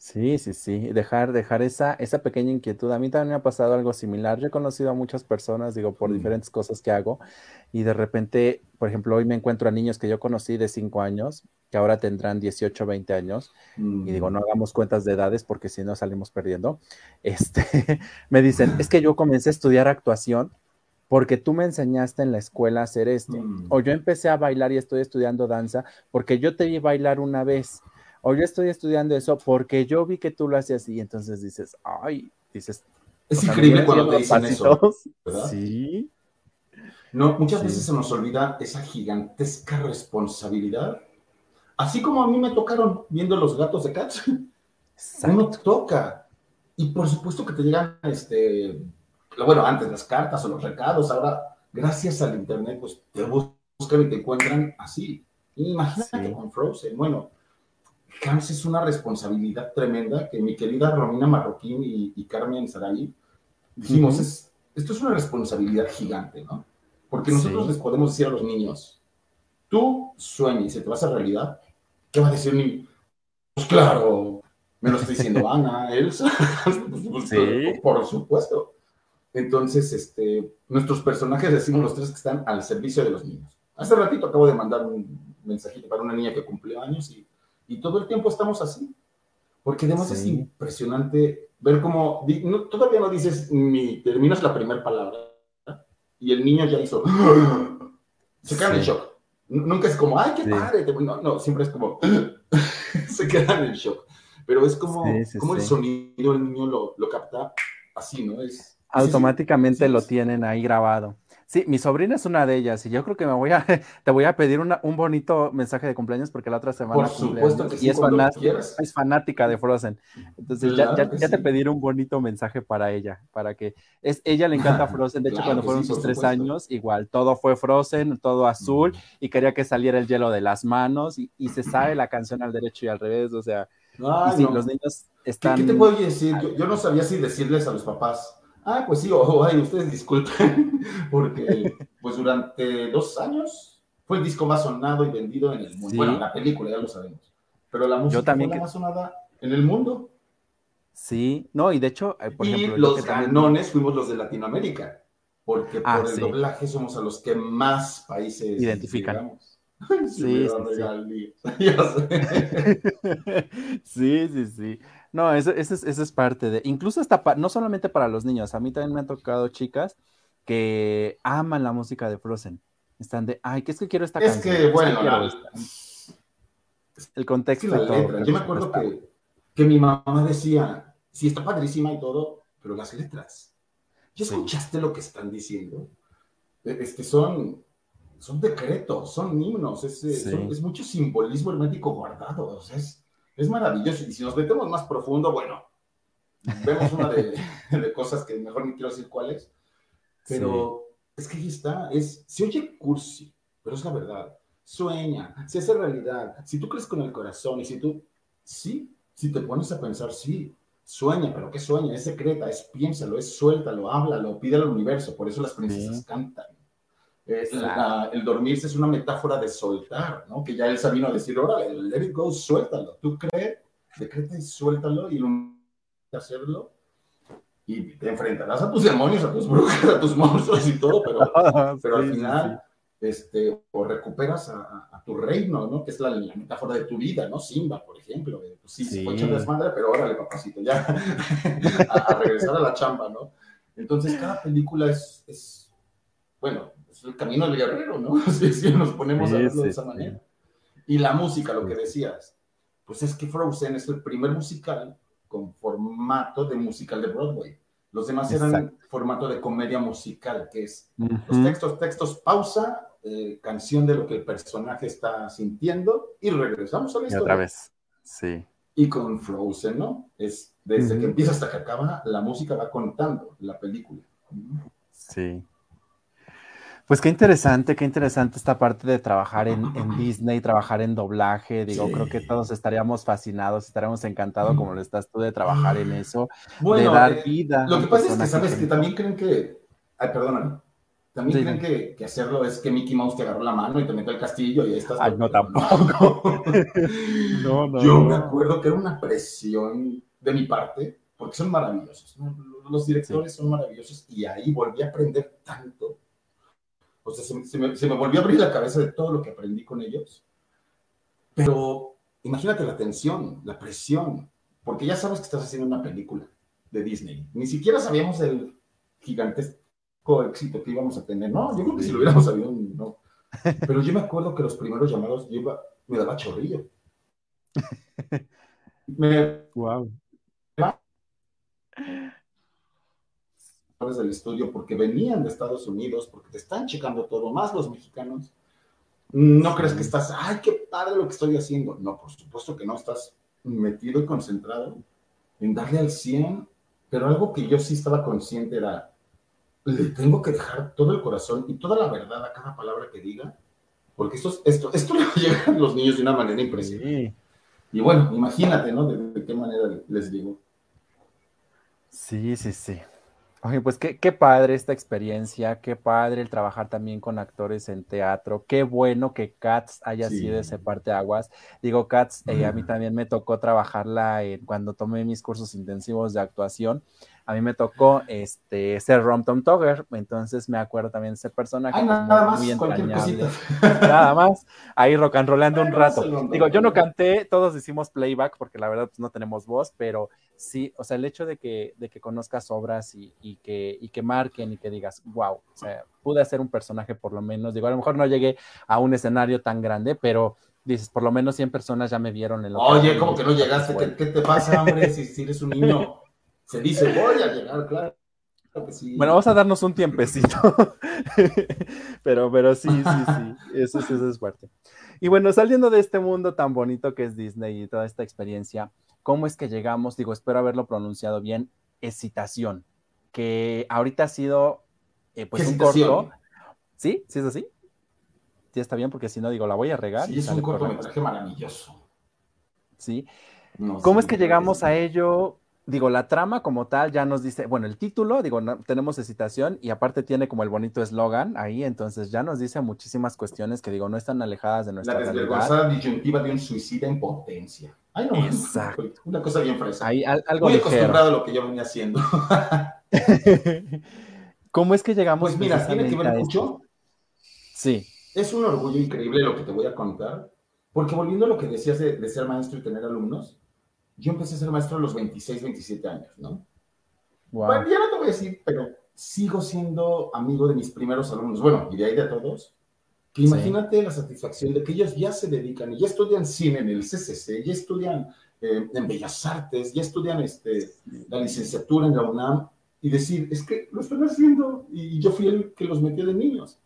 Sí, sí, sí, dejar, dejar esa, esa pequeña inquietud. A mí también me ha pasado algo similar. Yo he conocido a muchas personas, digo, por mm. diferentes cosas que hago, y de repente, por ejemplo, hoy me encuentro a niños que yo conocí de 5 años, que ahora tendrán 18, 20 años, y digo, no mm. hagamos cuentas de edades porque si no salimos perdiendo. Este, me dicen, es que yo comencé a estudiar actuación porque tú me enseñaste en la escuela a hacer esto, mm. o yo empecé a bailar y estoy estudiando danza porque yo te vi bailar una vez o yo estoy estudiando eso porque yo vi que tú lo hacías y entonces dices, ay, dices. Es increíble cuando te dicen eso, ¿verdad? Sí. No, muchas veces se nos olvida esa gigantesca responsabilidad. Así como a mí me tocaron viendo los gatos de Cats. Uno toca. Y por supuesto que te llegan, este, bueno, antes las cartas o los recados, ahora, gracias al Internet, pues te buscan y te encuentran así. Imagínate con Frozen. Bueno, Cams es una responsabilidad tremenda que mi querida Romina Marroquín y, Carmen Saray dijimos, es, esto es una responsabilidad gigante, ¿no? Porque nosotros les podemos decir a los niños, tú sueñas y se te va a hacer realidad, ¿qué va a decir mi? Pues claro, me lo está diciendo Ana, Elsa, pues, pues, por supuesto. Entonces, este, nuestros personajes decimos los tres que están al servicio de los niños. Hace ratito acabo de mandar un mensajito para una niña que cumplió años y y todo el tiempo estamos así. Porque además es impresionante ver cómo, todavía no dices ni terminas la primera palabra y el niño ya hizo, se queda en shock. Nunca es como, ay, qué padre. No, no, siempre es como, se queda en shock. Pero es como, como el sonido el niño lo, lo capta así, ¿no? Es, Automáticamente lo tienen ahí grabado. Sí, mi sobrina es una de ellas y yo creo que me voy a, te voy a pedir un bonito mensaje de cumpleaños porque la otra semana Por supuesto que sí, y es, fanática, es fanática de Frozen. Entonces ya, te pediré un bonito mensaje para ella, para que es ella le encanta Frozen. De hecho, cuando fueron sus tres años, igual todo fue Frozen, todo azul y quería que saliera el hielo de las manos y, se sabe la canción al derecho y al revés. O sea, los niños están. ¿Qué, te puedo decir? yo no sabía si decirles a los papás Ah, pues sí, ojo, ay, ustedes disculpen, porque pues durante dos años fue el disco más sonado y vendido en el mundo. Bueno, la película, ya lo sabemos. Pero la música también fue la más sonada en el mundo. Sí, no, y de hecho, eh, por y los canones fuimos los de Latinoamérica, porque ah, por el doblaje somos a los que más países identifican. sí, sí, sí, sí. No, eso, es parte de, incluso hasta, no solamente para los niños, a mí también me han tocado chicas que aman la música de Frozen. Están de, ay, ¿qué es que quiero esta es Que, bueno, el contexto. Yo me acuerdo que, que, mi mamá decía, sí, está padrísima y todo, pero las letras. ¿Ya escuchaste lo que están diciendo? E, es que son, son decretos, son himnos, es, es mucho simbolismo hermético guardado. O sea, es, es maravilloso. Y si nos metemos más profundo, bueno, vemos una de, cosas que mejor ni quiero decir cuáles, pero es que ahí está, es, se oye cursi, pero es la verdad. Sueña, se hace realidad. Si tú crees con el corazón y si tú, sí, si te pones a pensar, sí, sueña, pero ¿qué sueña? Es secreta, es piénsalo, es suéltalo, háblalo, pide al universo. Por eso las princesas cantan. El dormirse es una metáfora de soltar, ¿no? Que ya él sabino a decir, órale, let it go, suéltalo. Tú crees, decreta y suéltalo y lo hacerlo. Y te enfrentarás a tus demonios, a tus brujas, a tus monstruos y todo, pero, pero al final, este, o recuperas a, tu reino, ¿no? Que es la, metáfora de tu vida, ¿no? Simba, por ejemplo. Pues sí, se fue desmadre, pero órale, papacito, ya, a, regresar a la chamba, ¿no? Entonces, cada película es, es bueno, es el camino del guerrero, ¿no? Si, nos ponemos a verlo de esa manera. Y la música, lo que decías, pues es que Frozen es el primer musical con formato de musical de Broadway. Los demás eran formato de comedia musical, que es los textos, textos, pausa, eh, canción de lo que el personaje está sintiendo y regresamos a la historia. otra vez, sí. Y con Frozen, ¿no? Es desde que empieza hasta que acaba, la música va contando la película. Sí. Pues qué interesante, qué interesante esta parte de trabajar en, Disney, trabajar en doblaje. Digo, creo que todos estaríamos fascinados, estaríamos encantados, como lo estás tú, de trabajar en eso, de dar eh, vida. Lo que pasa es que, ¿sabes? Que también creen que. Ay, perdóname. También creen que, que, hacerlo es que Mickey Mouse te agarró la mano y te metió al castillo y ahí estás. Ay, no, tampoco. no, no. Yo me acuerdo que era una presión de mi parte, porque son maravillosos. Los directores son maravillosos y ahí volví a aprender tanto o sea, se, me, volvió a abrir la cabeza de todo lo que aprendí con ellos. Pero imagínate la tensión, la presión, porque ya sabes que estás haciendo una película de Disney. Ni siquiera sabíamos el gigantesco éxito que íbamos a tener. No, yo creo que si lo hubiéramos sabido, no. Pero yo me acuerdo que los primeros llamados yo me daba chorrillo. Me... Wow. Del estudio porque venían de Estados Unidos, porque te están checando todo, más los mexicanos. No crees que estás, ay, qué padre lo que estoy haciendo. No, por supuesto que no, estás metido y concentrado en darle al 100, pero algo que yo sí estaba consciente era, le tengo que dejar todo el corazón y toda la verdad a cada palabra que diga, porque esto, esto, esto le llega a los niños de una manera impresionante. Y bueno, imagínate, ¿no? De, qué manera les digo. Sí, sí, sí. Oye, pues qué, qué, padre esta experiencia, qué padre el trabajar también con actores en teatro, qué bueno que Cats haya sido ese parte aguas. Digo, Cats, eh, a mí también me tocó trabajarla cuando tomé mis cursos intensivos de actuación a mí me tocó este, ser Rom Tom Togger, entonces me acuerdo también de ese personaje. Ay, nada más, muy entrañable. Nada más, ahí rock and rollando un rato. Digo, yo no canté, todos hicimos playback porque la verdad pues, no tenemos voz, pero sí, o sea, el hecho de que, de que conozcas obras y, y, que, y que marquen y que digas, wow, o sea, pude hacer un personaje por lo menos. Digo, a lo mejor no llegué a un escenario tan grande, pero dices, por lo menos 100 personas ya me vieron en lo Oye, ¿cómo que no llegaste? ¿Qué, ¿Qué, te pasa, hombre, si, si eres un niño? Se dice, voy a llegar, claro. Bueno, vamos a darnos un tiempecito. pero, pero sí, sí, sí. Eso, eso es fuerte. Y bueno, saliendo de este mundo tan bonito que es Disney y toda esta experiencia, ¿cómo es que llegamos? Digo, espero haberlo pronunciado bien. Excitación, que ahorita ha sido eh, pues un corto. ¿Sí? ¿Sí es así? Sí, está bien, porque si no, digo, la voy a regar. Sí, es un cortometraje maravilloso. Sí. ¿Cómo es que llegamos a ello? digo, la trama como tal ya nos dice, bueno, el título, digo, tenemos excitación y aparte tiene como el bonito eslogan ahí, entonces ya nos dice muchísimas cuestiones que digo, no están alejadas de nuestra la desvergonzada disyuntiva de un suicida en potencia. Ay, no, Exacto. una cosa bien fresca. Ahí, algo Muy acostumbrado a lo que yo venía haciendo. ¿Cómo es que llegamos? Pues mira, tiene que ver mucho. Sí. Es un orgullo increíble lo que te voy a contar, porque volviendo a lo que decías de ser maestro y tener alumnos, yo empecé a ser maestro a los 26, 27 años, ¿no? Bueno, ya no te voy a decir, pero sigo siendo amigo de mis primeros alumnos, bueno, y de ahí de todos, que imagínate la satisfacción de que ellos ya se dedican y ya estudian cine en el CCC, ya estudian eh, en Bellas Artes, ya estudian este, la licenciatura en la UNAM, y decir, es que lo están haciendo, y yo fui el que los metió de niños.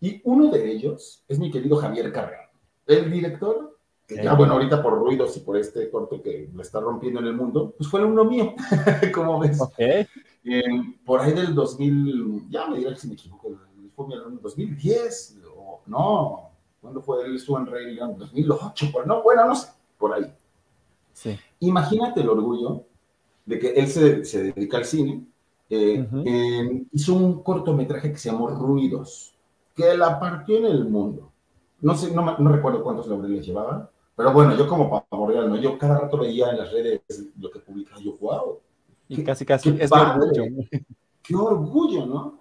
Y uno de ellos es mi querido Javier Carrera, el director ya bueno, ahorita por ruidos y por este corto que lo está rompiendo en el mundo, pues fue uno mío, como ves. Okay. por ahí del 2000, ya me dirás si me equivoco, fue mi alumno, 2010, o no, ¿cuándo fue? Él estuvo en Rey 2008, por, no, bueno, no sé, por ahí. Sí. Imagínate el orgullo de que él se, se dedica al cine, eh, hizo un cortometraje que se llamó Ruidos, que la partió en el mundo. No sé, no, no recuerdo cuántos laureles llevaba, pero bueno, yo como pavoreal, ¿no? Yo cada rato veía en las redes lo que publicaba, yo, wow. Y casi, casi, es orgullo. Qué orgullo, ¿no?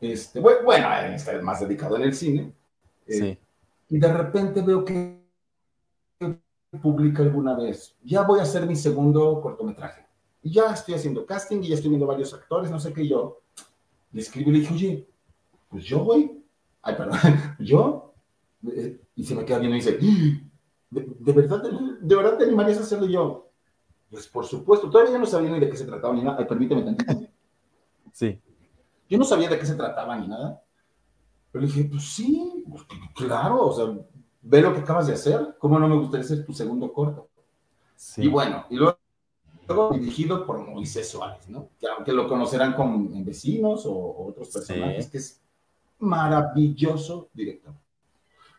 Este, bueno, está más dedicado en el cine. Eh, sí. Y de repente veo que publica alguna vez, ya voy a hacer mi segundo cortometraje. Y ya estoy haciendo casting y ya estoy viendo varios actores, no sé qué, yo le escribí y le dije, oye, pues yo voy, ay, perdón, yo, eh, y se me queda viendo y dice, ¿De, verdad, de, verdad te animarías a hacerlo yo? Pues por supuesto, todavía no sabía ni de qué se trataba ni nada. Ay, permíteme tantito. Sí. Yo no sabía de qué se trataba ni nada. Pero le dije, pues sí, pues, claro, o sea, ve lo que acabas de hacer. ¿Cómo no me gustaría ser tu segundo corto? Sí. Y bueno, y luego, dirigido por Moisés Suárez, ¿no? Que aunque lo conocerán como en vecinos o, otros personajes, que es maravilloso director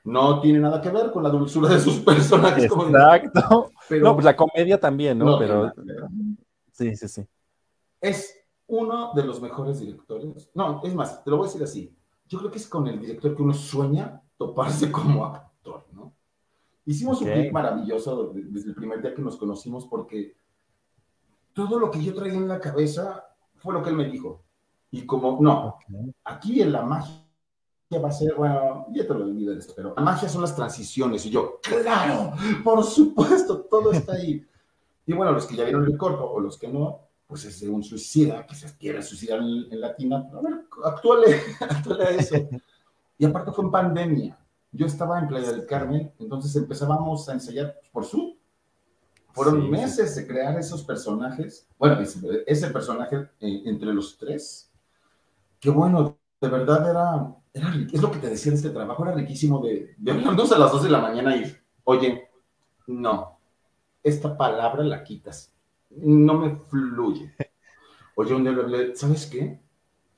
no tiene nada que ver con la dulzura de sus personajes. Exacto. Pero, no, pues la comedia también, ¿no? Pero sí, sí, sí. Es uno de los mejores directores. No, es más, te lo voy a decir así. Yo creo que es con el director que uno sueña toparse como actor, ¿no? Hicimos un clip maravilloso desde el primer día que nos conocimos porque todo lo que yo traía en la cabeza fue lo que él me dijo. Y como, no, aquí en la magia va a ser, bueno, ya te lo olvido de esto, pero la magia son las transiciones. Y yo, claro, por supuesto, todo está ahí. Y bueno, los que ya vieron el corto o los que no, pues es de un suicida que se quiere suicidar en, Latina. A ver, actuale, actuale a eso. Y aparte fue en pandemia. Yo estaba en Playa del Carmen, entonces empezábamos a ensayar por Zoom. Fueron meses de crear esos personajes. Bueno, ese, personaje eh, entre los tres, que bueno, de verdad era, era, es lo que te decía de este trabajo, era riquísimo de, de hablarnos a las 2 de la mañana y, oye, no, esta palabra la quitas, no me fluye. Oye, ¿sabes qué?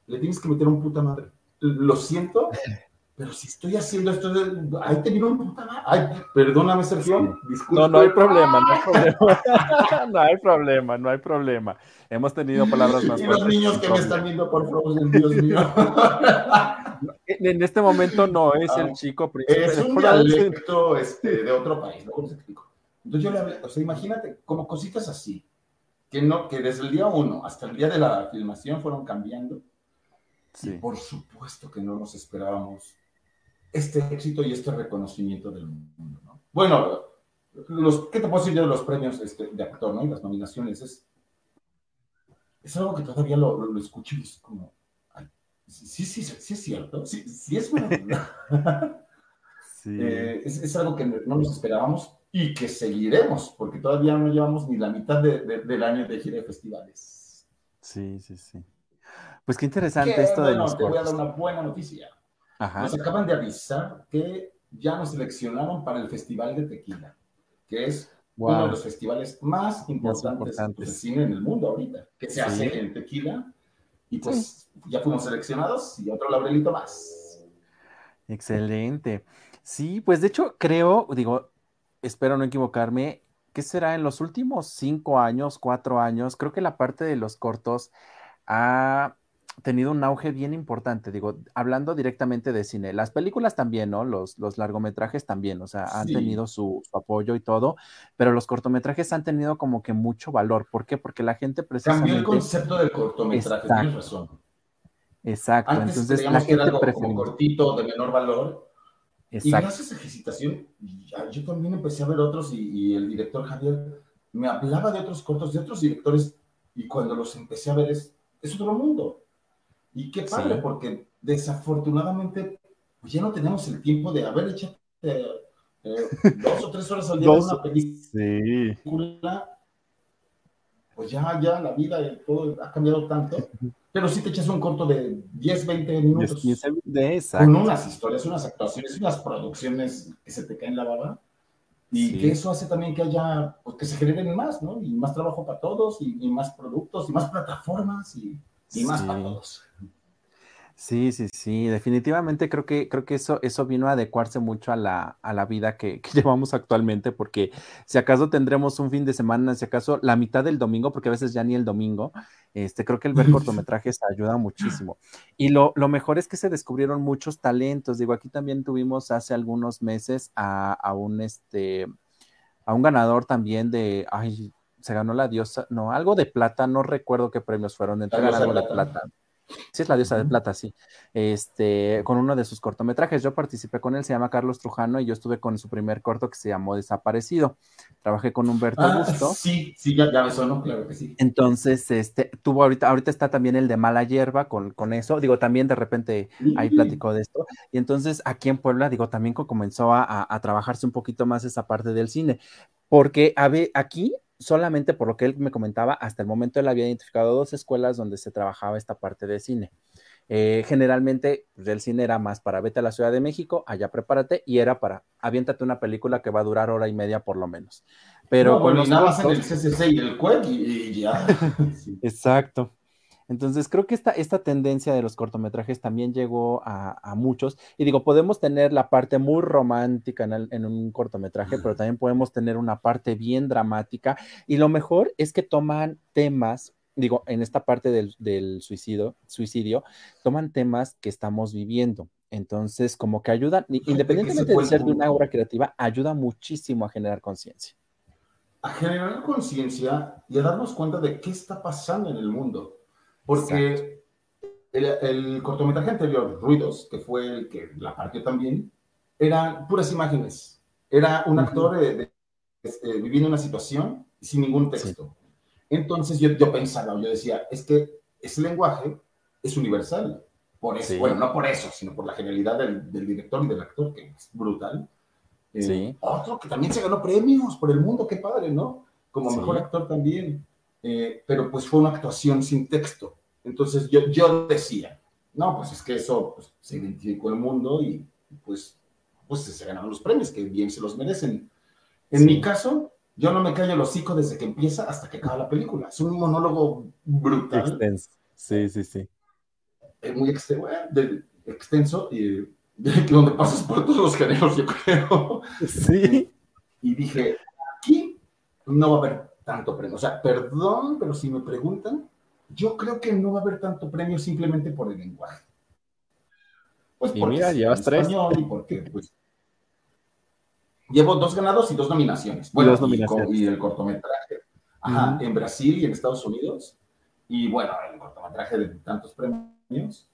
Le tienes que meter un puta madre. Lo siento, pero si estoy haciendo esto, ahí te un puta madre. Ay, perdóname, Sergio. No, no hay problema, no hay problema. no hay problema, no hay problema. Hemos tenido palabras más Y los niños que me están viendo por Frozen, Dios mío. en este momento no es el ah, chico príncipe. Es un dialecto este, de otro país, ¿no? ¿Cómo se explico? Entonces yo le hablé, o sea, imagínate, como cositas así, que, no, que desde el día uno hasta el día de la filmación fueron cambiando. Sí. Y por supuesto que no nos esperábamos este éxito y este reconocimiento del mundo. ¿no? Bueno, los, ¿qué te puedo decir de los premios este, de actor ¿no? y las nominaciones? Es, es algo que todavía lo, lo, escucho y es como, sí, sí, sí, es cierto, sí, sí es verdad. sí. Eh, es, es, algo que no nos esperábamos y que seguiremos, porque todavía no llevamos ni la mitad de, del año de gira de festivales. Sí, sí, sí. Pues qué interesante esto de los Te voy a dar una buena noticia. Nos acaban de avisar que ya nos seleccionaron para el Festival de Tequila, que es uno de los festivales más importantes, de cine en el mundo ahorita, que se hace en Tequila. Y pues ya fuimos seleccionados y otro laurelito más. Excelente. Sí, pues de hecho creo, digo, espero no equivocarme, ¿qué será en los últimos cinco años, cuatro años? Creo que la parte de los cortos ha tenido un auge bien importante, digo, hablando directamente de cine. Las películas también, ¿no? Los, los largometrajes también, o sea, han tenido su, apoyo y todo, pero los cortometrajes han tenido como que mucho valor. ¿Por qué? Porque la gente precisamente... Cambió el concepto del cortometraje, tienes razón. Exacto, entonces la gente era como cortito, de menor valor. Exacto. Y gracias a esa yo también empecé a ver otros y, y el director Javier me hablaba de otros cortos, de otros directores, y cuando los empecé a ver es, es otro mundo y qué padre, porque desafortunadamente pues ya no tenemos el tiempo de haber hecho eh, eh, dos o tres horas al día de una película. Pues ya, ya la vida y todo ha cambiado tanto. Pero si te echas un corto de 10, 20 minutos. de con unas historias, unas actuaciones, unas producciones que se te caen la baba. Y que eso hace también que haya, pues que se generen más, ¿no? Y más trabajo para todos, y, y más productos, y más plataformas, y y más para todos. Sí, sí, sí, definitivamente creo que, creo que eso, eso vino a adecuarse mucho a la, a la vida que, llevamos actualmente, porque si acaso tendremos un fin de semana, si acaso la mitad del domingo, porque a veces ya ni el domingo, este, creo que el ver cortometrajes ayuda muchísimo. Y lo, lo mejor es que se descubrieron muchos talentos. Digo, aquí también tuvimos hace algunos meses a, a un este a un ganador también de, ay, se ganó la diosa, no, algo de plata, no recuerdo qué premios fueron, entregar algo de plata. Sí, es la diosa de plata, sí. Este, con uno de sus cortometrajes. Yo participé con él, se llama Carlos Trujano, y yo estuve con su primer corto que se llamó Desaparecido. Trabajé con Humberto ah. Sí, sí, ya, ya me sonó, claro que sí. Entonces, este, tuvo ahorita, ahorita está también el de Mala Hierba con, con eso. Digo, también de repente ahí platicó de esto. Y entonces aquí en Puebla, digo, también comenzó a, a trabajarse un poquito más esa parte del cine. Porque a ver, aquí solamente por lo que él me comentaba, hasta el momento él había identificado dos escuelas donde se trabajaba esta parte de cine. Eh, generalmente pues, el cine era más para vete a la Ciudad de México, allá prepárate, y era para aviéntate una película que va a durar hora y media por lo menos. Pero con en el CCC y el CUEC y, ya. Exacto. Entonces creo que esta, esta tendencia de los cortometrajes también llegó a, muchos. Y digo, podemos tener la parte muy romántica en, un cortometraje, pero también podemos tener una parte bien dramática. Y lo mejor es que toman temas, digo, en esta parte del, suicidio, suicidio, toman temas que estamos viviendo. Entonces, como que ayudan, independientemente de ser de una obra creativa, ayuda muchísimo a generar conciencia. A generar conciencia y a darnos cuenta de qué está pasando en el mundo. Porque el, cortometraje anterior, Ruidos, que fue el que la partió también, eran puras imágenes. Era un actor eh, este, viviendo una situación sin ningún texto. Entonces yo, yo pensaba, yo decía, es que ese lenguaje es universal. Por eso, bueno, no por eso, sino por la genialidad del, director y del actor, que es brutal. Eh, otro que también se ganó premios por el mundo, qué padre, ¿no? como mejor actor también, eh, pero pues fue una actuación sin texto. Entonces yo, yo decía, no, pues es que eso pues, se identificó el mundo y pues, pues se ganaron los premios, que bien se los merecen. En mi caso, yo no me callo el hocico desde que empieza hasta que acaba la película. Es un monólogo brutal. Extenso. Sí, sí, sí. Es muy extenso, extenso y donde pasas por todos los géneros, yo creo. Sí. Y dije, aquí no va a haber tanto premio. O sea, perdón, pero si me preguntan, yo creo que no va a haber tanto premio simplemente por el lenguaje. Pues y mira, llevas tres. Y porque, pues, llevo dos ganados y dos nominaciones. Bueno, dos nominaciones. Y, el cortometraje. Ajá, en Brasil y en Estados Unidos. Y bueno, el cortometraje de tantos premios.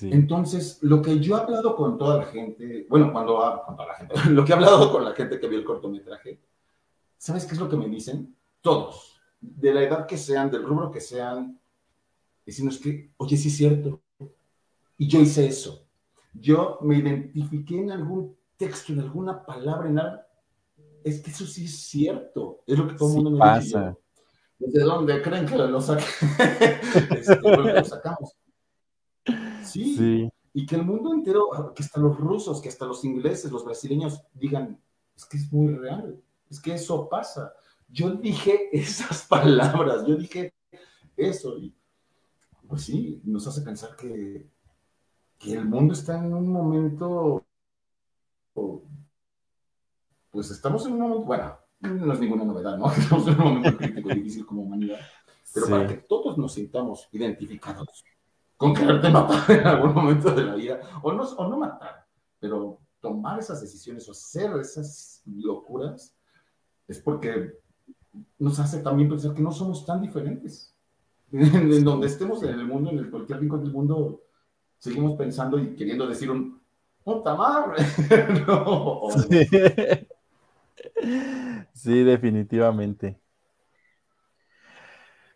Entonces, lo que yo he hablado con toda la gente, bueno, cuando con toda la gente, lo que he hablado con la gente que vio el cortometraje, ¿sabes qué es lo que me dicen? Todos, de la edad que sean, del rubro que sean, decimos que, oye, sí es cierto. Y yo hice eso. Yo me identifiqué en algún texto, en alguna palabra, en algo. Es que eso sí es cierto. Es lo que todo el mundo me pasa. dice. ¿Desde dónde creen que lo, este, lo sacamos. Sí. Y que el mundo entero, que hasta los rusos, que hasta los ingleses, los brasileños digan, es que es muy real, es que eso pasa. Yo dije esas palabras, yo dije eso. Y pues sí, nos hace pensar que, que el mundo está en un momento, pues estamos en un momento, bueno, no es ninguna novedad, ¿no? Estamos en un momento crítico, difícil como humanidad, pero para que todos nos sintamos identificados con quererte matar en algún momento de la vida, o no, o no matar, pero tomar esas decisiones o hacer esas locuras, es porque nos hace también pensar que no somos tan diferentes. En, donde estemos en el mundo, en cualquier rincón del mundo, seguimos pensando y queriendo decir un puta madre. sí. definitivamente.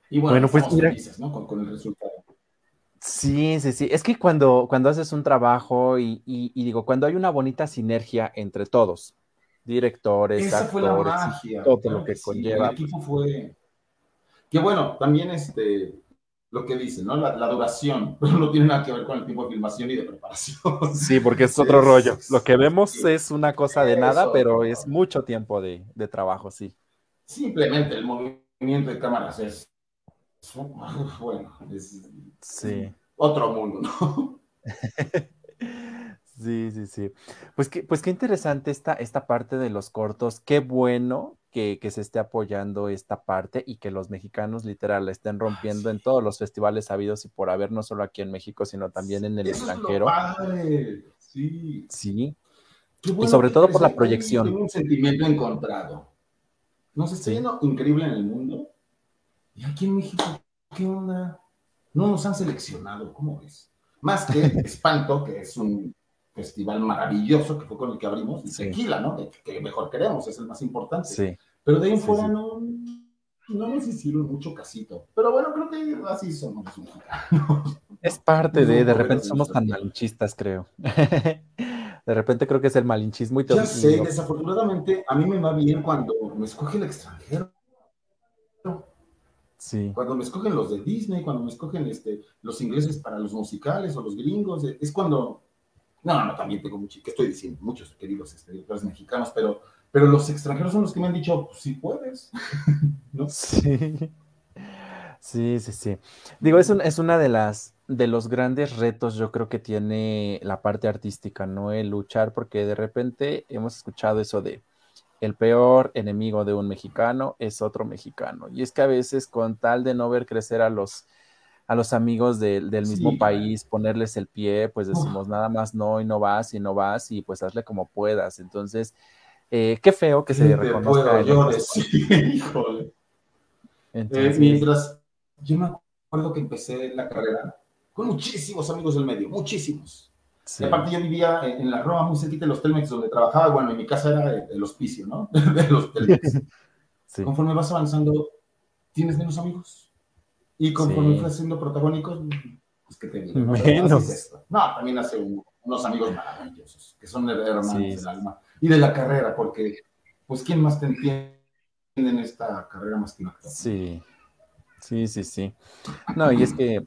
Y bueno, pues felices, ¿no? con el resultado. Sí, sí, sí. Es que cuando, cuando haces un trabajo y, digo, cuando hay una bonita sinergia entre todos, directores, Esa fue la magia, todo lo que, conlleva. El equipo fue. Que bueno, también este, lo que dicen, ¿no? La, duración, pero no tiene nada que ver con el tiempo de filmación y de preparación. Sí, porque es otro rollo. Lo que vemos es una cosa de nada, pero es mucho tiempo de, de trabajo, sí. Simplemente el movimiento de cámaras es bueno, es sí. otro mundo, ¿no? Sí, sí, sí. Pues, pues qué interesante esta, esta parte de los cortos. Qué bueno que, se esté apoyando esta parte y que los mexicanos literal la estén rompiendo en todos los festivales habidos y por haber, no solo aquí en México, sino también en el extranjero. Sí. Sí. y sobre todo por la proyección. Tengo un sentimiento encontrado. Nos está yendo increíble en el mundo, ¿Y aquí en México qué onda? No nos han seleccionado, ¿cómo ves? Más que Espanto, que es un festival maravilloso que fue con el que abrimos, y Tequila, ¿no? Que, mejor queremos, es el más importante. Sí. Pero de ahí en fuera no, no nos hicieron mucho casito. Pero bueno, creo que así somos los mexicanos. Es parte de, de repente somos tan malinchistas, creo. de repente creo que es el malinchismo y todo. Ya sé, desafortunadamente a mí me va bien cuando me escoge el extranjero. Cuando me escogen los de Disney, cuando me escogen este, los ingleses para los musicales o los gringos, es cuando... No, no, también tengo muchos, ¿qué estoy diciendo? Muchos queridos este, directores mexicanos, pero, pero los extranjeros son los que me han dicho, si pues, puedes, ¿no? Sí. Sí, sí, sí. Digo, es, es una de las de los grandes retos, yo creo que tiene la parte artística, ¿no? El luchar, porque de repente hemos escuchado eso de el peor enemigo de un mexicano es otro mexicano. Y es que a veces con tal de no ver crecer a los, a los amigos del mismo país, ponerles el pie, pues decimos nada más no y no vas y no vas y pues hazle como puedas. Entonces, eh, qué feo que se reconozca. yo híjole. Eh, mientras yo me acuerdo que empecé la carrera con muchísimos amigos del medio, muchísimos aparte yo vivía en, la Roma, muy cerquita de los Telmex, donde trabajaba, bueno, en mi casa era el, hospicio, ¿no? de los Telmex. Conforme vas avanzando, tienes menos amigos. Y conforme vas siendo protagónico, pues que te. Menos. No, también hace unos amigos maravillosos, que son hermanos del alma. Y de la carrera, porque, pues, ¿quién más te entiende en esta carrera más que Sí, sí, sí, sí. No, y es que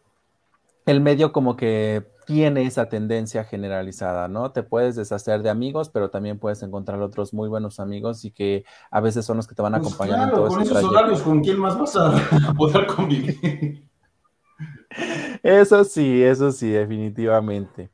el medio como que tiene esa tendencia generalizada, ¿no? Te puedes deshacer de amigos, pero también puedes encontrar otros muy buenos amigos y que a veces son los que te van a pues acompañar en todo con esos horarios, ¿con quién más vas a poder convivir? Eso sí, eso sí, definitivamente.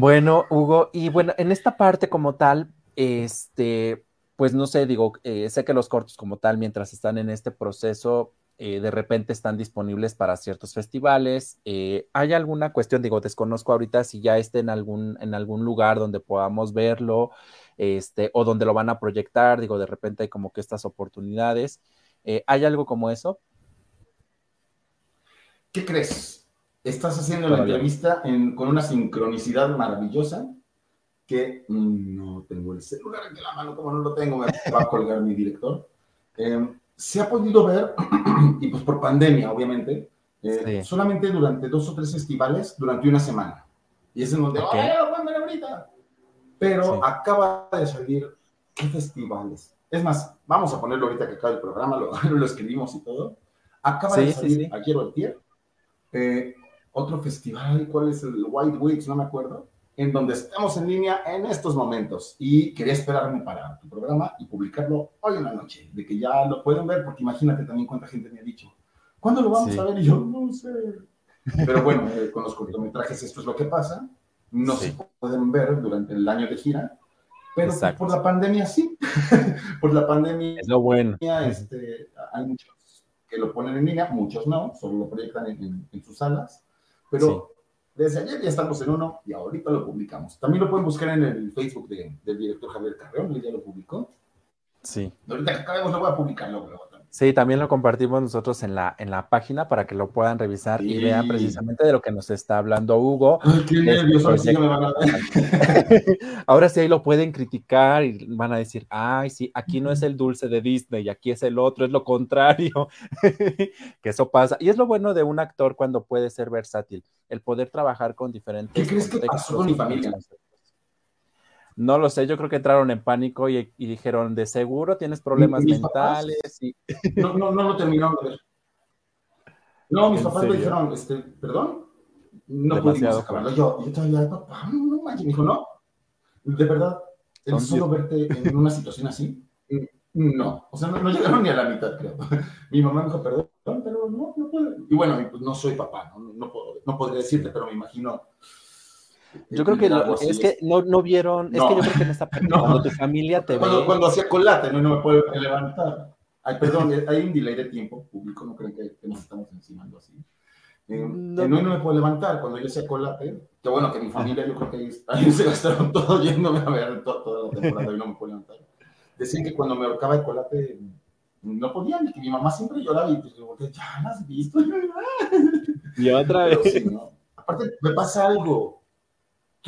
Bueno, Hugo, y bueno, en esta parte como tal, este, pues no sé, digo, eh, sé que los cortos como tal, mientras están en este proceso, eh, de repente están disponibles para ciertos festivales. Eh, ¿Hay alguna cuestión? Digo, desconozco ahorita si ya esté en algún, en algún lugar donde podamos verlo, este, o donde lo van a proyectar. Digo, de repente hay como que estas oportunidades. ¿Hay algo como eso? ¿Qué crees? Estás haciendo la entrevista con una sincronicidad maravillosa que mm, no tengo el celular en la mano, como no lo tengo, me va a colgar mi director. Em, se ha podido ver, y pues por pandemia, obviamente, eh, solamente durante dos o tres festivales durante una semana. Y es en donde, okay. ¡ay, ahorita! Pero acaba de salir, ¿qué festivales? Es más, vamos a ponerlo ahorita que acaba el programa, lo, lo escribimos y todo. Acaba de salir ayer o el eh, otro festival, ¿cuál es el White Weeks? No me acuerdo en donde estamos en línea en estos momentos. Y quería esperarme para tu programa y publicarlo hoy en la noche, de que ya lo pueden ver, porque imagínate también cuánta gente me ha dicho, ¿cuándo lo vamos a ver? Y yo no sé. Pero bueno, eh, con los cortometrajes esto es lo que pasa. No se pueden ver durante el año de gira, pero por la pandemia sí. por la pandemia. Es lo bueno. Este, hay muchos que lo ponen en línea, muchos no, solo lo proyectan en, en sus salas. Pero desde ayer ya estamos en uno y ahorita lo publicamos. También lo pueden buscar en el Facebook del director Javier Carreón, él ya lo publicó. Sí. Ahorita que acabemos lo voy a publicar luego. Sí, también lo compartimos nosotros en la, en la página para que lo puedan revisar y vean precisamente de lo que nos está hablando Hugo. Ay, qué nervios, sí me van a ahora sí ahí lo pueden criticar y van a decir, ay, sí, aquí no es el dulce de Disney, aquí es el otro, es lo contrario. que eso pasa. Y es lo bueno de un actor cuando puede ser versátil, el poder trabajar con diferentes. ¿Qué crees que pasó con mi familia? No lo sé, yo creo que entraron en pánico y, dijeron, de seguro tienes problemas mentales. Y... No, no, no lo terminaron de ver. No, mis papás me dijeron, este, perdón, no Demasiado pudimos acabarlo. Yo, yo todavía, papá, no manches, me dijo, no, de verdad, el solo verte en una situación así, no, o sea, no, llegaron ni a la mitad, creo. Mi mamá me dijo, perdón, pero no, no puedo. Y bueno, pues no soy papá, no, no, puedo, no podría decirte, pero me imagino yo creo que es que no, no vieron, es que yo creo que en esta parte, cuando tu familia te cuando, ve. Cuando hacía colate, no, no me puedo levantar. Ay, perdón, hay un delay de tiempo, público, no creen que, nos estamos encimando así. Eh, no, no, me puedo levantar cuando yo hacía colate. Que bueno, que mi familia, yo creo que ahí se gastaron todo yéndome a ver toda la temporada y no me puedo levantar. Decían que cuando me ahorcaba el colate no podía, ni que mi mamá siempre lloraba y pues yo, ya la has visto. Y otra vez. Aparte, me pasa algo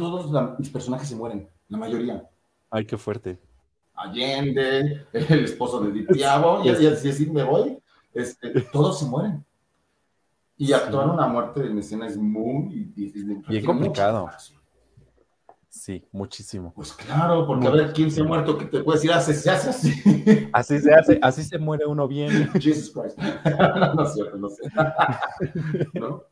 todos mis personajes se mueren, la mayoría. Ay, qué fuerte. Allende, el esposo de Ditiabo, y, así, así me voy, este, todos se mueren. Y actuar una muerte en escena es muy Bien complicado. Sí, muchísimo. Pues claro, porque a ver quién se ha muerto que te puede decir, hace, se hace así. Así se hace, así se muere uno bien. Jesus Christ. no, no es cierto, no sé. ¿No?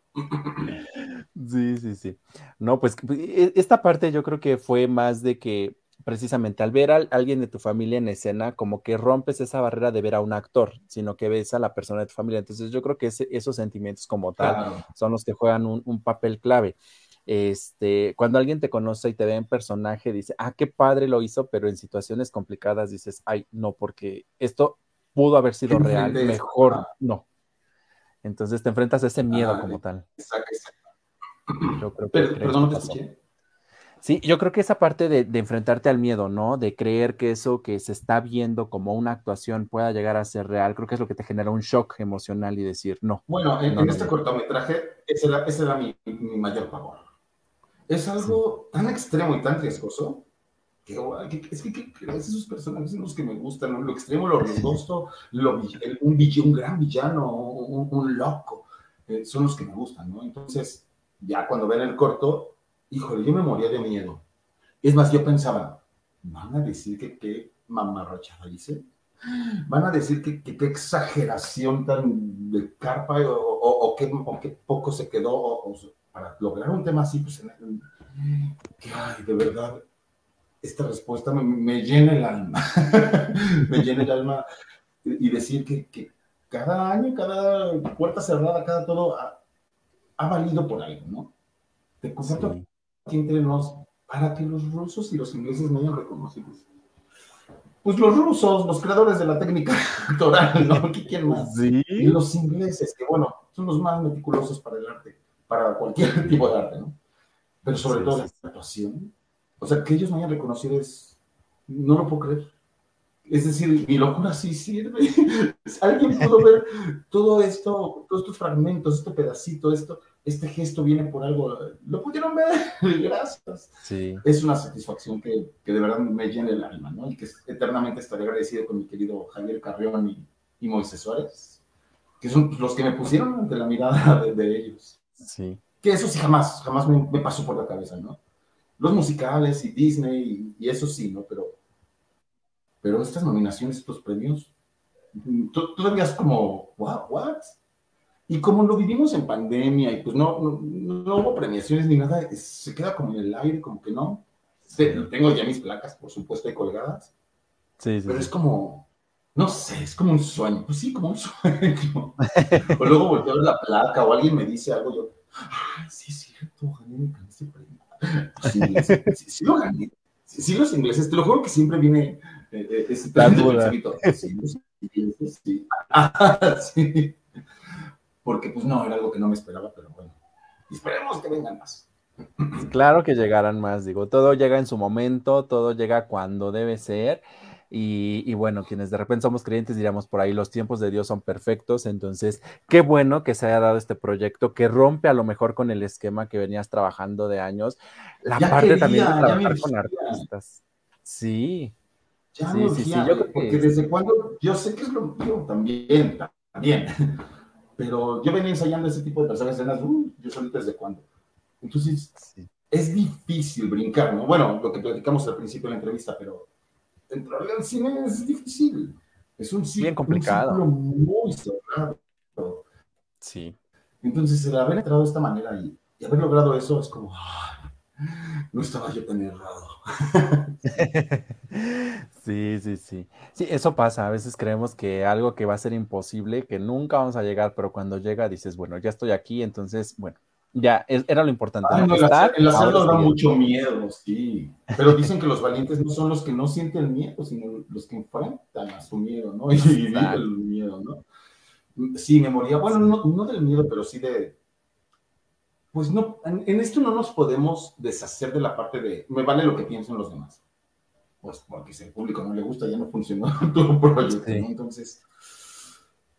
Sí, sí, sí. No, pues e, esta parte yo creo que fue más de que precisamente al ver a alguien de tu familia en escena, como que rompes esa barrera de ver a un actor, sino que ves a la persona de tu familia. Entonces yo creo que esos sentimientos como tal son los que juegan un, papel clave. Este, cuando alguien te conoce y te ve en personaje, dice, ah, qué padre lo hizo, pero en situaciones complicadas dices, ay, no, porque esto pudo haber sido real, mejor no. Entonces te enfrentas a ese miedo ah, como tal. Exacto, Yo creo que perdón, no te escuché. Sí, yo creo que esa parte de, enfrentarte al miedo, ¿no? De creer que eso que se está viendo como una actuación pueda llegar a ser real, creo que es lo que te genera un shock emocional y decir, no. Bueno, en, este cortometraje, ese era, mi, mayor pavor. Es algo tan extremo y tan riesgoso es que, esos personajes son los que me gustan, lo extremo, lo riesgoso, lo, un, un gran villano, un, loco, eh, son los que me gustan, ¿no? Entonces, ya cuando ven el corto, híjole, yo me moría de miedo. Es más, yo pensaba, ¿van a decir que qué mamarrachada hice? van a decir que qué exageración tan de carpa o, qué, poco se quedó para lograr un tema así, pues, que, ay, de verdad, esta respuesta me, llena el alma, me llena el alma y decir que, cada año, cada puerta cerrada, cada todo ha, valido por algo, ¿no? Te comparto aquí entre nos, para que los rusos y los ingleses no hayan reconocido pues los rusos, los creadores de la técnica actoral, ¿no? ¿Quién más? Sí. Y los ingleses, que bueno, son los más meticulosos para el arte, para cualquier tipo de arte, ¿no? Pero sobre todo la actuación. O sea, que ellos no hayan reconocido es, no lo puedo creer. Es decir, mi locura sí sirve. Alguien pudo ver todo esto, todos estos fragmentos, este pedacito, esto, este gesto viene por algo. Lo pudieron ver, gracias. Sí. Es una satisfacción que, que, de verdad me llena el alma, ¿no? Y que eternamente estaré agradecido con mi querido Javier Carrión y, y Moisés Suárez, que son los que me pusieron ante la mirada de, ellos. Sí. Que eso sí jamás, jamás me, me, pasó por la cabeza, ¿no? Los musicales y Disney y, y eso sí, ¿no? Pero pero estas nominaciones, estos premios, todavía es como, what, what? Y como lo vivimos en pandemia y pues no, no, hubo premiaciones ni nada, se queda como en el aire, como que no. Tengo ya mis placas, por supuesto, ahí colgadas. Sí, sí, pero es como, no sé, es como un sueño. Pues sí, como un sueño. o luego volteo a ver la placa o alguien me dice algo, yo, ah, sí es cierto, gané ese premio. Sí, sí, sí, lo gané. Sí, los ingleses, te lo juro que siempre viene eh, eh, sí. Porque pues no, era algo que no me esperaba, pero bueno. Esperemos que vengan más. Claro que llegarán más, digo, todo llega en su momento, todo llega cuando debe ser. Y, bueno, quienes de repente somos creyentes diríamos por ahí, los tiempos de Dios son perfectos, entonces qué bueno que se haya dado este proyecto que rompe a lo mejor con el esquema que venías trabajando de años, la parte también de trabajar con artistas. Sí, ya sí, sí, sí, yo porque desde cuando, yo sé que es lo mío también, también, pero yo venía ensayando ese tipo de personas escenas, uh, yo solito desde cuándo. Entonces, es difícil brincar, ¿no? Bueno, lo que platicamos al principio de la entrevista, pero entrar al cine es difícil. Es un cine complicado. muy cerrado. Sí. Entonces, el haber entrado de esta manera y, y haber logrado eso es como, no estaba yo tan errado. Sí, sí, sí. Sí, eso pasa. A veces creemos que algo que va a ser imposible, que nunca vamos a llegar, pero cuando llega dices, bueno, ya estoy aquí, entonces, bueno, ya era lo importante. el, hacerlo da mucho miedo, sí. Pero dicen que los valientes no son los que no sienten miedo, sino los que enfrentan a su miedo, ¿no? Y viven el miedo, ¿no? Sí, me moría, bueno, no, no del miedo, pero sí de, pues no, en, esto no nos podemos deshacer de la parte de, me vale lo que piensen los demás. Pues porque si al público no le gusta, ya no funcionó tu proyecto, Entonces,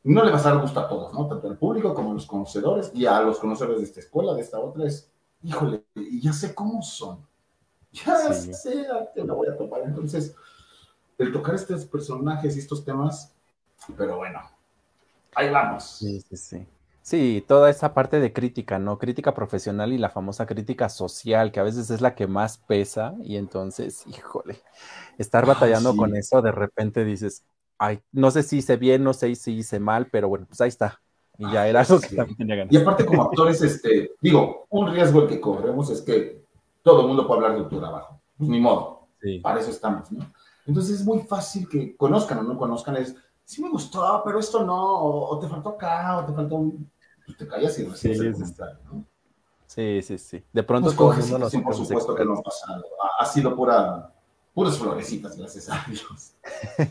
no le va a dar gusto a todos, ¿no? Tanto al público como a los conocedores y a los conocedores de esta escuela, de esta otra, es, híjole, ya sé cómo son. Ya sé, te lo voy a topar. Entonces, el tocar estos personajes y estos temas, pero bueno, ahí vamos. Sí, sí, sí. Sí, toda esa parte de crítica, ¿no? Crítica profesional y la famosa crítica social, que a veces es la que más pesa y entonces, híjole, estar batallando con eso, de repente dices, ay, no sé si hice bien, no sé si hice mal, pero bueno, pues ahí está. Y ya era eso que también tenía ganas. Y aparte como actores, este, digo, un riesgo el que corremos es que todo el mundo puede hablar de tu trabajo. Pues ni modo. Para eso estamos, ¿no? Entonces es muy fácil que conozcan o no conozcan, es, sí me gustó, pero esto no, o te faltó acá, o te faltó un te callas y recibes sí, ¿no? Sí, sí, sí. De pronto pues todo el por supuesto que no ha pasado. Ha, sido pura, puras florecitas, gracias a Dios.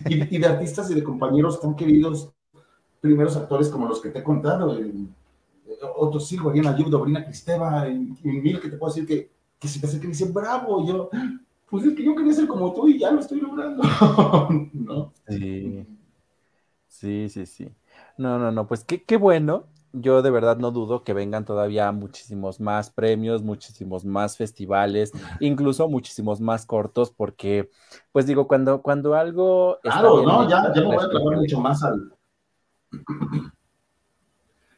Y, de artistas y de compañeros tan queridos, primeros actores como los que te he contado, otros sí, Guariana Ayudo, Brina Cristeva, y mil que te puedo decir que, que se te que dice, bravo, yo, pues es que yo quería ser como tú y ya lo estoy logrando, ¿no? Sí, sí, sí, sí. No, no, no, pues qué, qué bueno yo de verdad no dudo que vengan todavía muchísimos más premios, muchísimos más festivales, incluso muchísimos más cortos, porque, pues digo, cuando, cuando algo... Claro, no, ya, ya me voy a clavar mucho más al...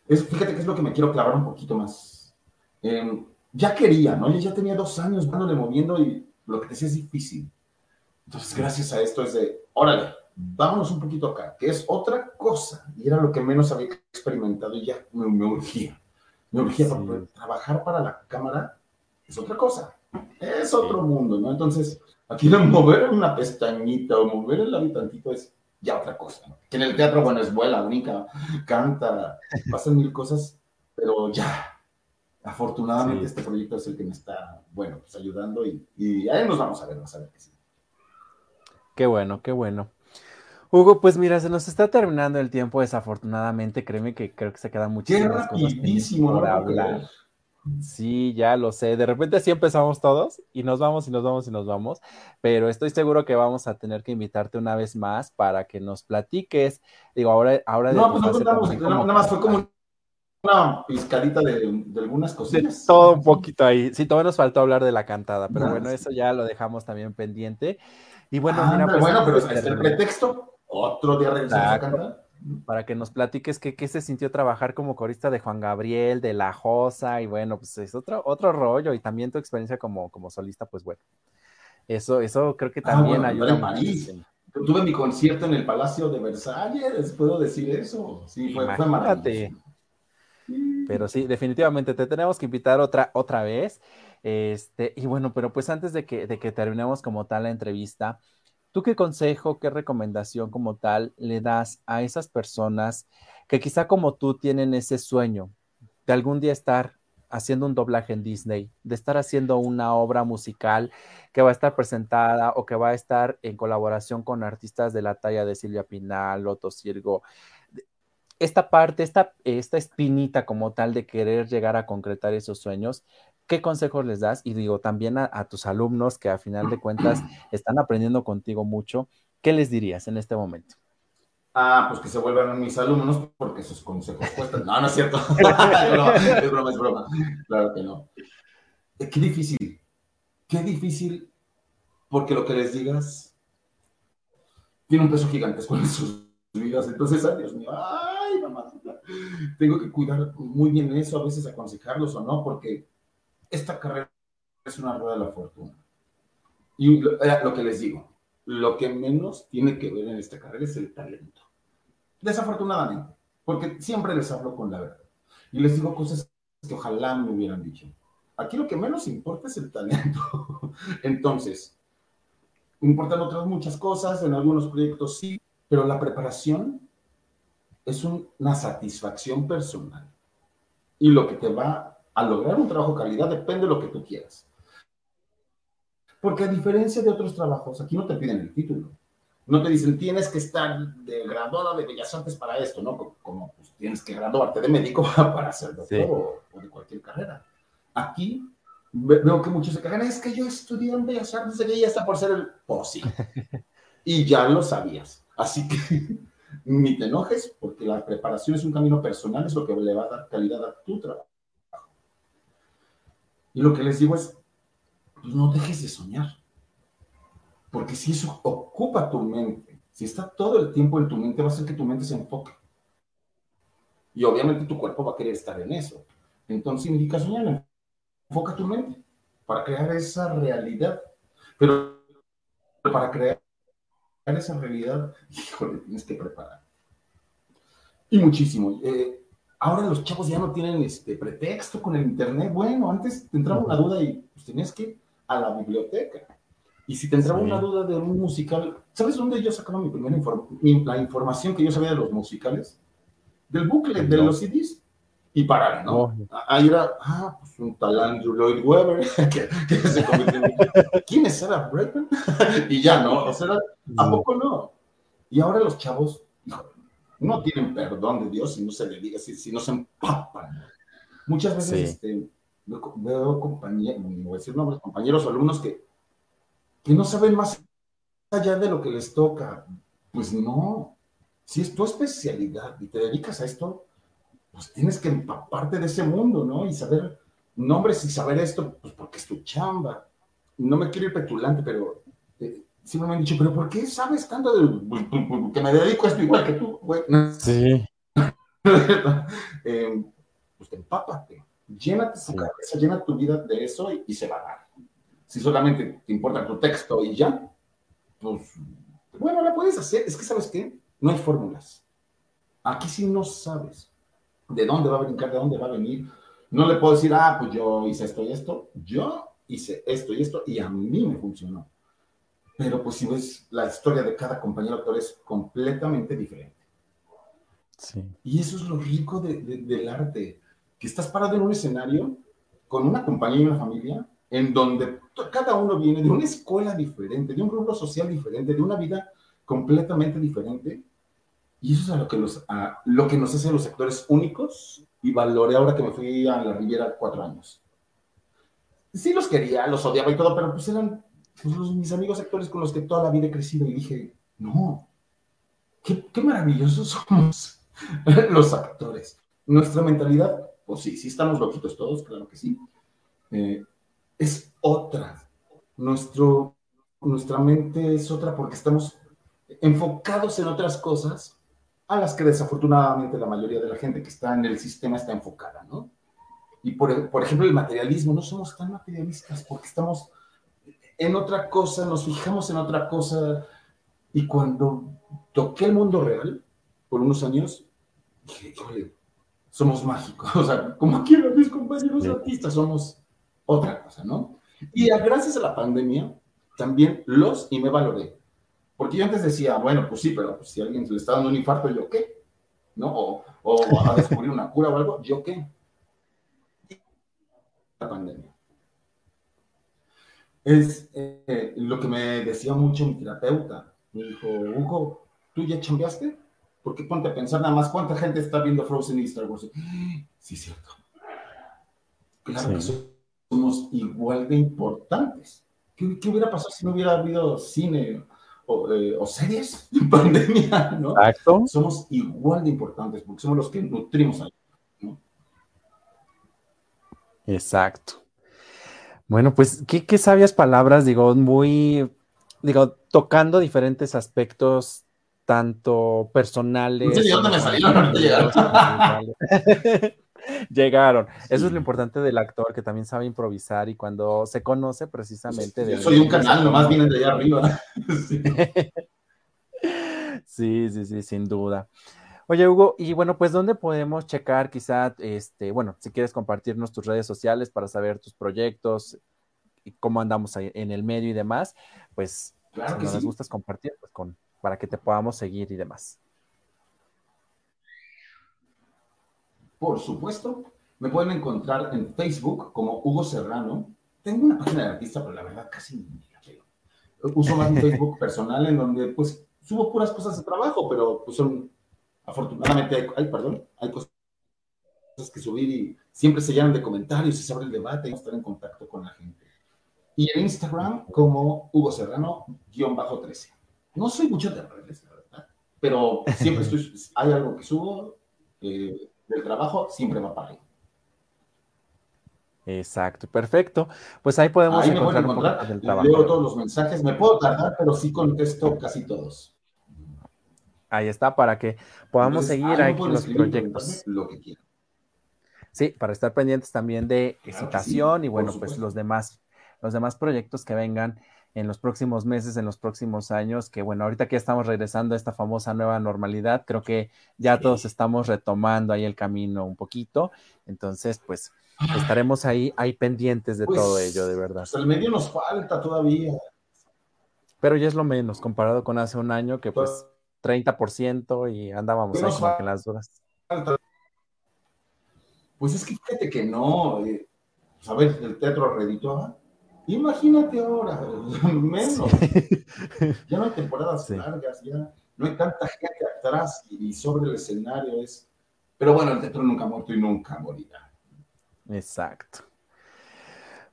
Es, fíjate que es lo que me quiero clavar un poquito más. Em, ya quería, ¿no? Ya tenía dos años dándole moviendo y lo que te decía es difícil. Entonces, gracias a esto es de, órale, vámonos un poquito acá, que es otra cosa, y era lo que menos había experimentado y ya me, urgía. Me urgía trabajar para la cámara es otra cosa, es otro mundo, ¿no? Entonces, aquí no mover una pestañita o mover el habitantito es ya otra cosa, ¿no? Que en el teatro, bueno, es vuela, brinca, canta, pasan mil cosas, pero ya, afortunadamente este proyecto es el que me está, bueno, pues ayudando y, y ahí nos vamos a ver, vamos a ver que sí. Qué bueno, qué bueno. Hugo, pues mira, se nos está terminando el tiempo, desafortunadamente. Créeme que creo que se quedan muchísimas cosas por hablar. Sí, ya lo sé. De repente así empezamos todos y nos vamos y nos vamos y nos vamos, pero estoy seguro que vamos a tener que invitarte una vez más para que nos platiques. Digo, ahora, ahora no, pues no contamos, nada más fue como una piscadita de, algunas cositas. todo un poquito ahí. Sí, todavía nos faltó hablar de la cantada, pero bueno, eso ya lo dejamos también pendiente. Y bueno, mira, pues, bueno, pero es el pretexto. Otro día regresamos. Para que nos platiques qué, qué se sintió trabajar como corista de Juan Gabriel, de La Josa, y bueno, pues es otro, otro rollo, y también tu experiencia como, como solista, pues bueno. Eso, eso creo que ah, también ayuda. En París. Tuve mi concierto en el Palacio de Versalles, puedo decir eso. Sí, fue, fue maravilloso. Pero sí, definitivamente te tenemos que invitar otra, otra vez. Este, y bueno, pero pues antes de que, de que terminemos como tal la entrevista, ¿tú qué consejo, qué recomendación como tal le das a esas personas que quizá como tú tienen ese sueño de algún día estar haciendo un doblaje en Disney, de estar haciendo una obra musical que va a estar presentada o que va a estar en colaboración con artistas de la talla de Silvia Pinal, Loto Sirgo, esta parte, esta, esta espinita como tal de querer llegar a concretar esos sueños, ¿qué consejos les das? Y digo, también a, tus alumnos que a final de cuentas están aprendiendo contigo mucho, ¿qué les dirías en este momento? Ah, pues que se vuelvan mis alumnos porque esos consejos cuestan. No, no es cierto. es broma, es broma. Claro que no. Eh, qué difícil. Qué difícil porque lo que les digas tiene un peso gigantesco en sus vidas. Entonces, ay, Dios mío, ay, mamá, tengo que cuidar muy bien eso, a veces aconsejarlos o no, porque esta carrera es una rueda de la fortuna. Y eh, lo, que les digo, lo que menos tiene que ver en esta carrera es el talento. Desafortunadamente, porque siempre les hablo con la verdad. Y les digo cosas que ojalá me hubieran dicho. Aquí lo que menos importa es el talento. Entonces, importan otras muchas cosas, en algunos proyectos sí, pero la preparación es una satisfacción personal. Y lo que te va a lograr un trabajo de calidad depende de lo que tú quieras. Porque a diferencia de otros trabajos, aquí no te piden el título. No te dicen, tienes que estar de graduada de Bellas Artes para esto, ¿no? Como pues, tienes que graduarte de médico para hacer doctor o, de cualquier carrera. Aquí veo que muchos se quejan, es que yo estudié en Bellas Artes y ya está por ser el POSI. y ya lo sabías. Así que ni te enojes, porque la preparación es un camino personal, es lo que le va a dar calidad a tu trabajo. Y lo que les digo es, pues no dejes de soñar. Porque si eso ocupa tu mente, si está todo el tiempo en tu mente, va a hacer que tu mente se enfoque. Y obviamente tu cuerpo va a querer estar en eso. Entonces indica soñar, enfoca tu mente para crear esa realidad. Pero para crear esa realidad, híjole, tienes que preparar. Y muchísimo. Eh, ahora los chavos ya no tienen este pretexto con el internet. Bueno, antes te entraba una duda y pues, tenías que ir a la biblioteca. Y si te entraba una duda de un musical, ¿sabes dónde yo sacaba mi primera la información que yo sabía de los musicales? Del bucle, de los CDs. Y parar, ¿no? Ahí era, ah, pues un tal Andrew Lloyd Webber, que, se convirtió en... ¿Quién es Sarah Brightman? y ya, ¿no? O sea, ¿a poco no? Y ahora los chavos, no tienen perdón de Dios si no se le diga, si, si no se empapan. Muchas veces este, veo compañeros, no decir nombres, compañeros o alumnos que, que no saben más allá de lo que les toca. Pues no, si es tu especialidad y te dedicas a esto, pues tienes que empaparte de ese mundo, ¿no? Y saber nombres y saber esto, pues porque es tu chamba. No me quiero ir petulante, pero eh, siempre me han dicho, pero ¿por qué sabes tanto de que me dedico a esto igual que tú, güey? Sí. eh, pues empápate, llénate tu cabeza, llena tu vida de eso y, se va a dar. Si solamente te importa tu texto y ya, pues Bueno, la puedes hacer. Es que, ¿sabes qué? No hay fórmulas. Aquí sí no sabes de dónde va a brincar, de dónde va a venir. No le puedo decir, ah, pues yo hice esto y esto. Yo hice esto y esto y a mí me funcionó. Pero pues si ves, la historia de cada compañero actor es completamente diferente. Sí. Y eso es lo rico del arte, que estás parado en un escenario con una compañía y una familia en donde cada uno viene de una escuela diferente, de un grupo social diferente, de una vida completamente diferente. Y eso es a lo que, los, a lo que nos hace los actores únicos y valoré ahora que me fui a la Riviera cuatro años. Sí los quería, los odiaba y todo, pero pues eran pues, mis amigos actores con los que toda la vida he crecido y dije, no, qué, qué maravillosos somos los actores. Nuestra mentalidad, pues sí, sí estamos loquitos todos, claro que sí. Eh, es otra. Nuestro, nuestra mente es otra porque estamos enfocados en otras cosas a las que desafortunadamente la mayoría de la gente que está en el sistema está enfocada, ¿no? Y por, por ejemplo, el materialismo, no somos tan materialistas porque estamos en otra cosa, nos fijamos en otra cosa. Y cuando toqué el mundo real por unos años, dije, somos mágicos. O sea, como aquí mis compañeros artistas, somos otra cosa, ¿no? Y gracias a la pandemia, también los y me valoré. Porque yo antes decía, bueno, pues sí, pero pues, si a alguien le está dando un infarto, ¿yo qué? ¿No? O, o a descubrir una cura o algo, ¿yo qué? La pandemia. Es eh, lo que me decía mucho mi terapeuta. Me dijo, Hugo, ¿tú ya chambeaste? Porque ponte a pensar nada más cuánta gente está viendo Frozen y Star Wars. Sí, cierto. Claro que somos igual de importantes. ¿Qué, hubiera pasado si no hubiera habido cine o, eh, series en pandemia? ¿no? Exacto. Somos igual de importantes porque somos los que nutrimos a ¿no? Exacto. Bueno, pues qué, sabias palabras, digo, muy, digo, tocando diferentes aspectos tanto personales. No sé dónde me salieron, llegaron. Llegaron. Eso es lo importante del actor, que también sabe improvisar y cuando se conoce precisamente. Yo soy un canal, nomás vienen de allá arriba. sí. sí, sí, sin duda. Oye, Hugo, y bueno, pues ¿dónde podemos checar quizá, este, bueno, si quieres compartirnos tus redes sociales para saber tus proyectos y cómo andamos ahí en el medio y demás, pues claro si nos gustas compartir, pues con, para que te podamos seguir y demás. Por supuesto, me pueden encontrar en Facebook como Hugo Serrano. Tengo una página de artista, pero la verdad casi ni la veo. Uso más mi Facebook personal en donde pues subo puras cosas de trabajo, pero pues son, afortunadamente, hay, perdón, hay cosas que subir y siempre se llenan de comentarios y se abre el debate y estar en contacto con la gente. Y en Instagram como Hugo Serrano-13. No soy mucho de redes, la verdad, pero siempre estoy, hay algo que subo. Eh, del trabajo siempre va para ahí. Exacto, perfecto. Pues ahí podemos ahí encontrar, me encontrar. Trabajo. Leo todos los mensajes, me puedo tardar, pero sí contesto casi todos. Ahí está, para que podamos seguir aquí los proyectos. Lo que quieran. Sí, para estar pendientes también de excitación y bueno, pues los demás, los demás proyectos que vengan en los próximos meses, en los próximos años, que bueno, ahorita que estamos regresando a esta famosa nueva normalidad, creo que ya todos estamos retomando ahí el camino un poquito, entonces pues estaremos ahí, ahí pendientes de todo pues, ello, de verdad. Pues el medio nos falta todavía. Pero ya es lo menos comparado con hace un año que pues 30% y andábamos ahí como que las dudas. Pues es que fíjate que no, eh, a ver, el teatro redituaba Imagínate ahora, menos. Ya no hay temporadas largas, ya no hay tanta gente atrás y sobre el escenario es. Pero bueno, el teatro nunca ha muerto y nunca morirá. Exacto.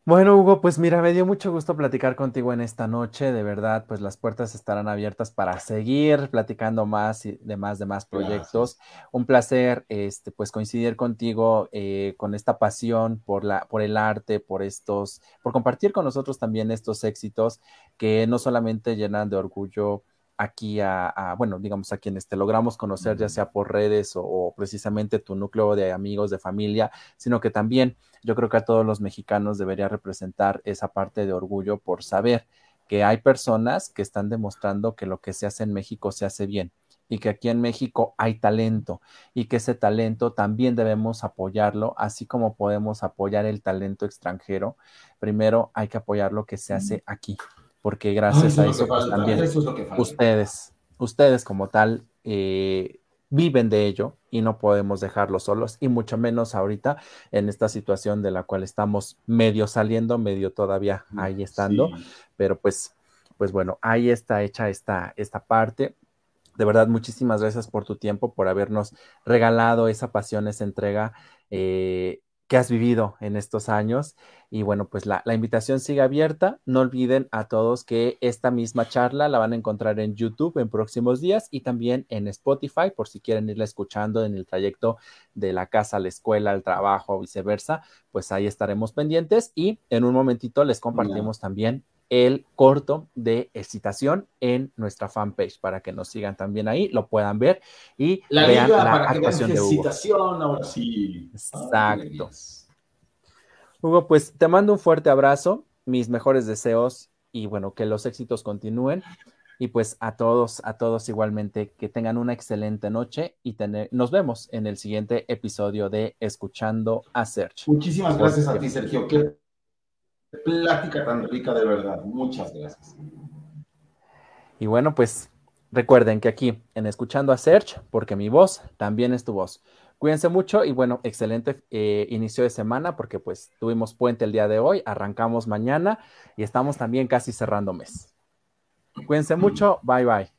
Bueno, Hugo, pues mira, me dio mucho gusto platicar contigo en esta noche. De verdad, pues las puertas estarán abiertas para seguir platicando más y de más, de más proyectos. Un placer, este, pues coincidir contigo eh, con esta pasión por la, por el arte, por estos, por compartir con nosotros también estos éxitos que no solamente llenan de orgullo aquí a, bueno, digamos a quienes te logramos conocer, ya sea por redes o, precisamente tu núcleo de amigos, de familia, sino que también yo creo que a todos los mexicanos debería representar esa parte de orgullo por saber que hay personas que están demostrando que lo que se hace en México se hace bien y que aquí en México hay talento y que ese talento también debemos apoyarlo, así como podemos apoyar el talento extranjero. Primero hay que apoyar lo que se hace aquí, porque gracias a eso, pues, también ustedes, ustedes como tal, eh, viven de ello y no podemos dejarlos solos y mucho menos ahorita en esta situación de la cual estamos medio saliendo, medio todavía mm, ahí estando, pero pues pues bueno, ahí está hecha esta, esta parte. De verdad, muchísimas gracias por tu tiempo, por habernos regalado esa pasión, esa entrega eh, que has vivido en estos años. Y bueno, pues la, invitación sigue abierta. No olviden a todos que esta misma charla la van a encontrar en YouTube en próximos días y también en Spotify por si quieren irla escuchando en el trayecto de la casa a la escuela, al trabajo o viceversa. Pues ahí estaremos pendientes y en un momentito les compartimos también el corto de excitación en nuestra fanpage para que nos sigan también ahí, lo puedan ver y la vean la para actuación de Hugo. Excitación, ahora sí. Exacto. Hugo, pues te mando un fuerte abrazo, mis mejores deseos y bueno, que los éxitos continúen. Y pues a todos, a todos igualmente, que tengan una excelente noche y tener, nos vemos en el siguiente episodio de Escuchando a Search. Muchísimas gracias a ti, Sergio plática tan rica de verdad. Muchas gracias. Y bueno, pues recuerden que aquí en Escuchando a Search, porque mi voz también es tu voz. Cuídense mucho y bueno, excelente eh, inicio de semana porque pues tuvimos puente el día de hoy, arrancamos mañana y estamos también casi cerrando mes. Cuídense mucho, bye bye.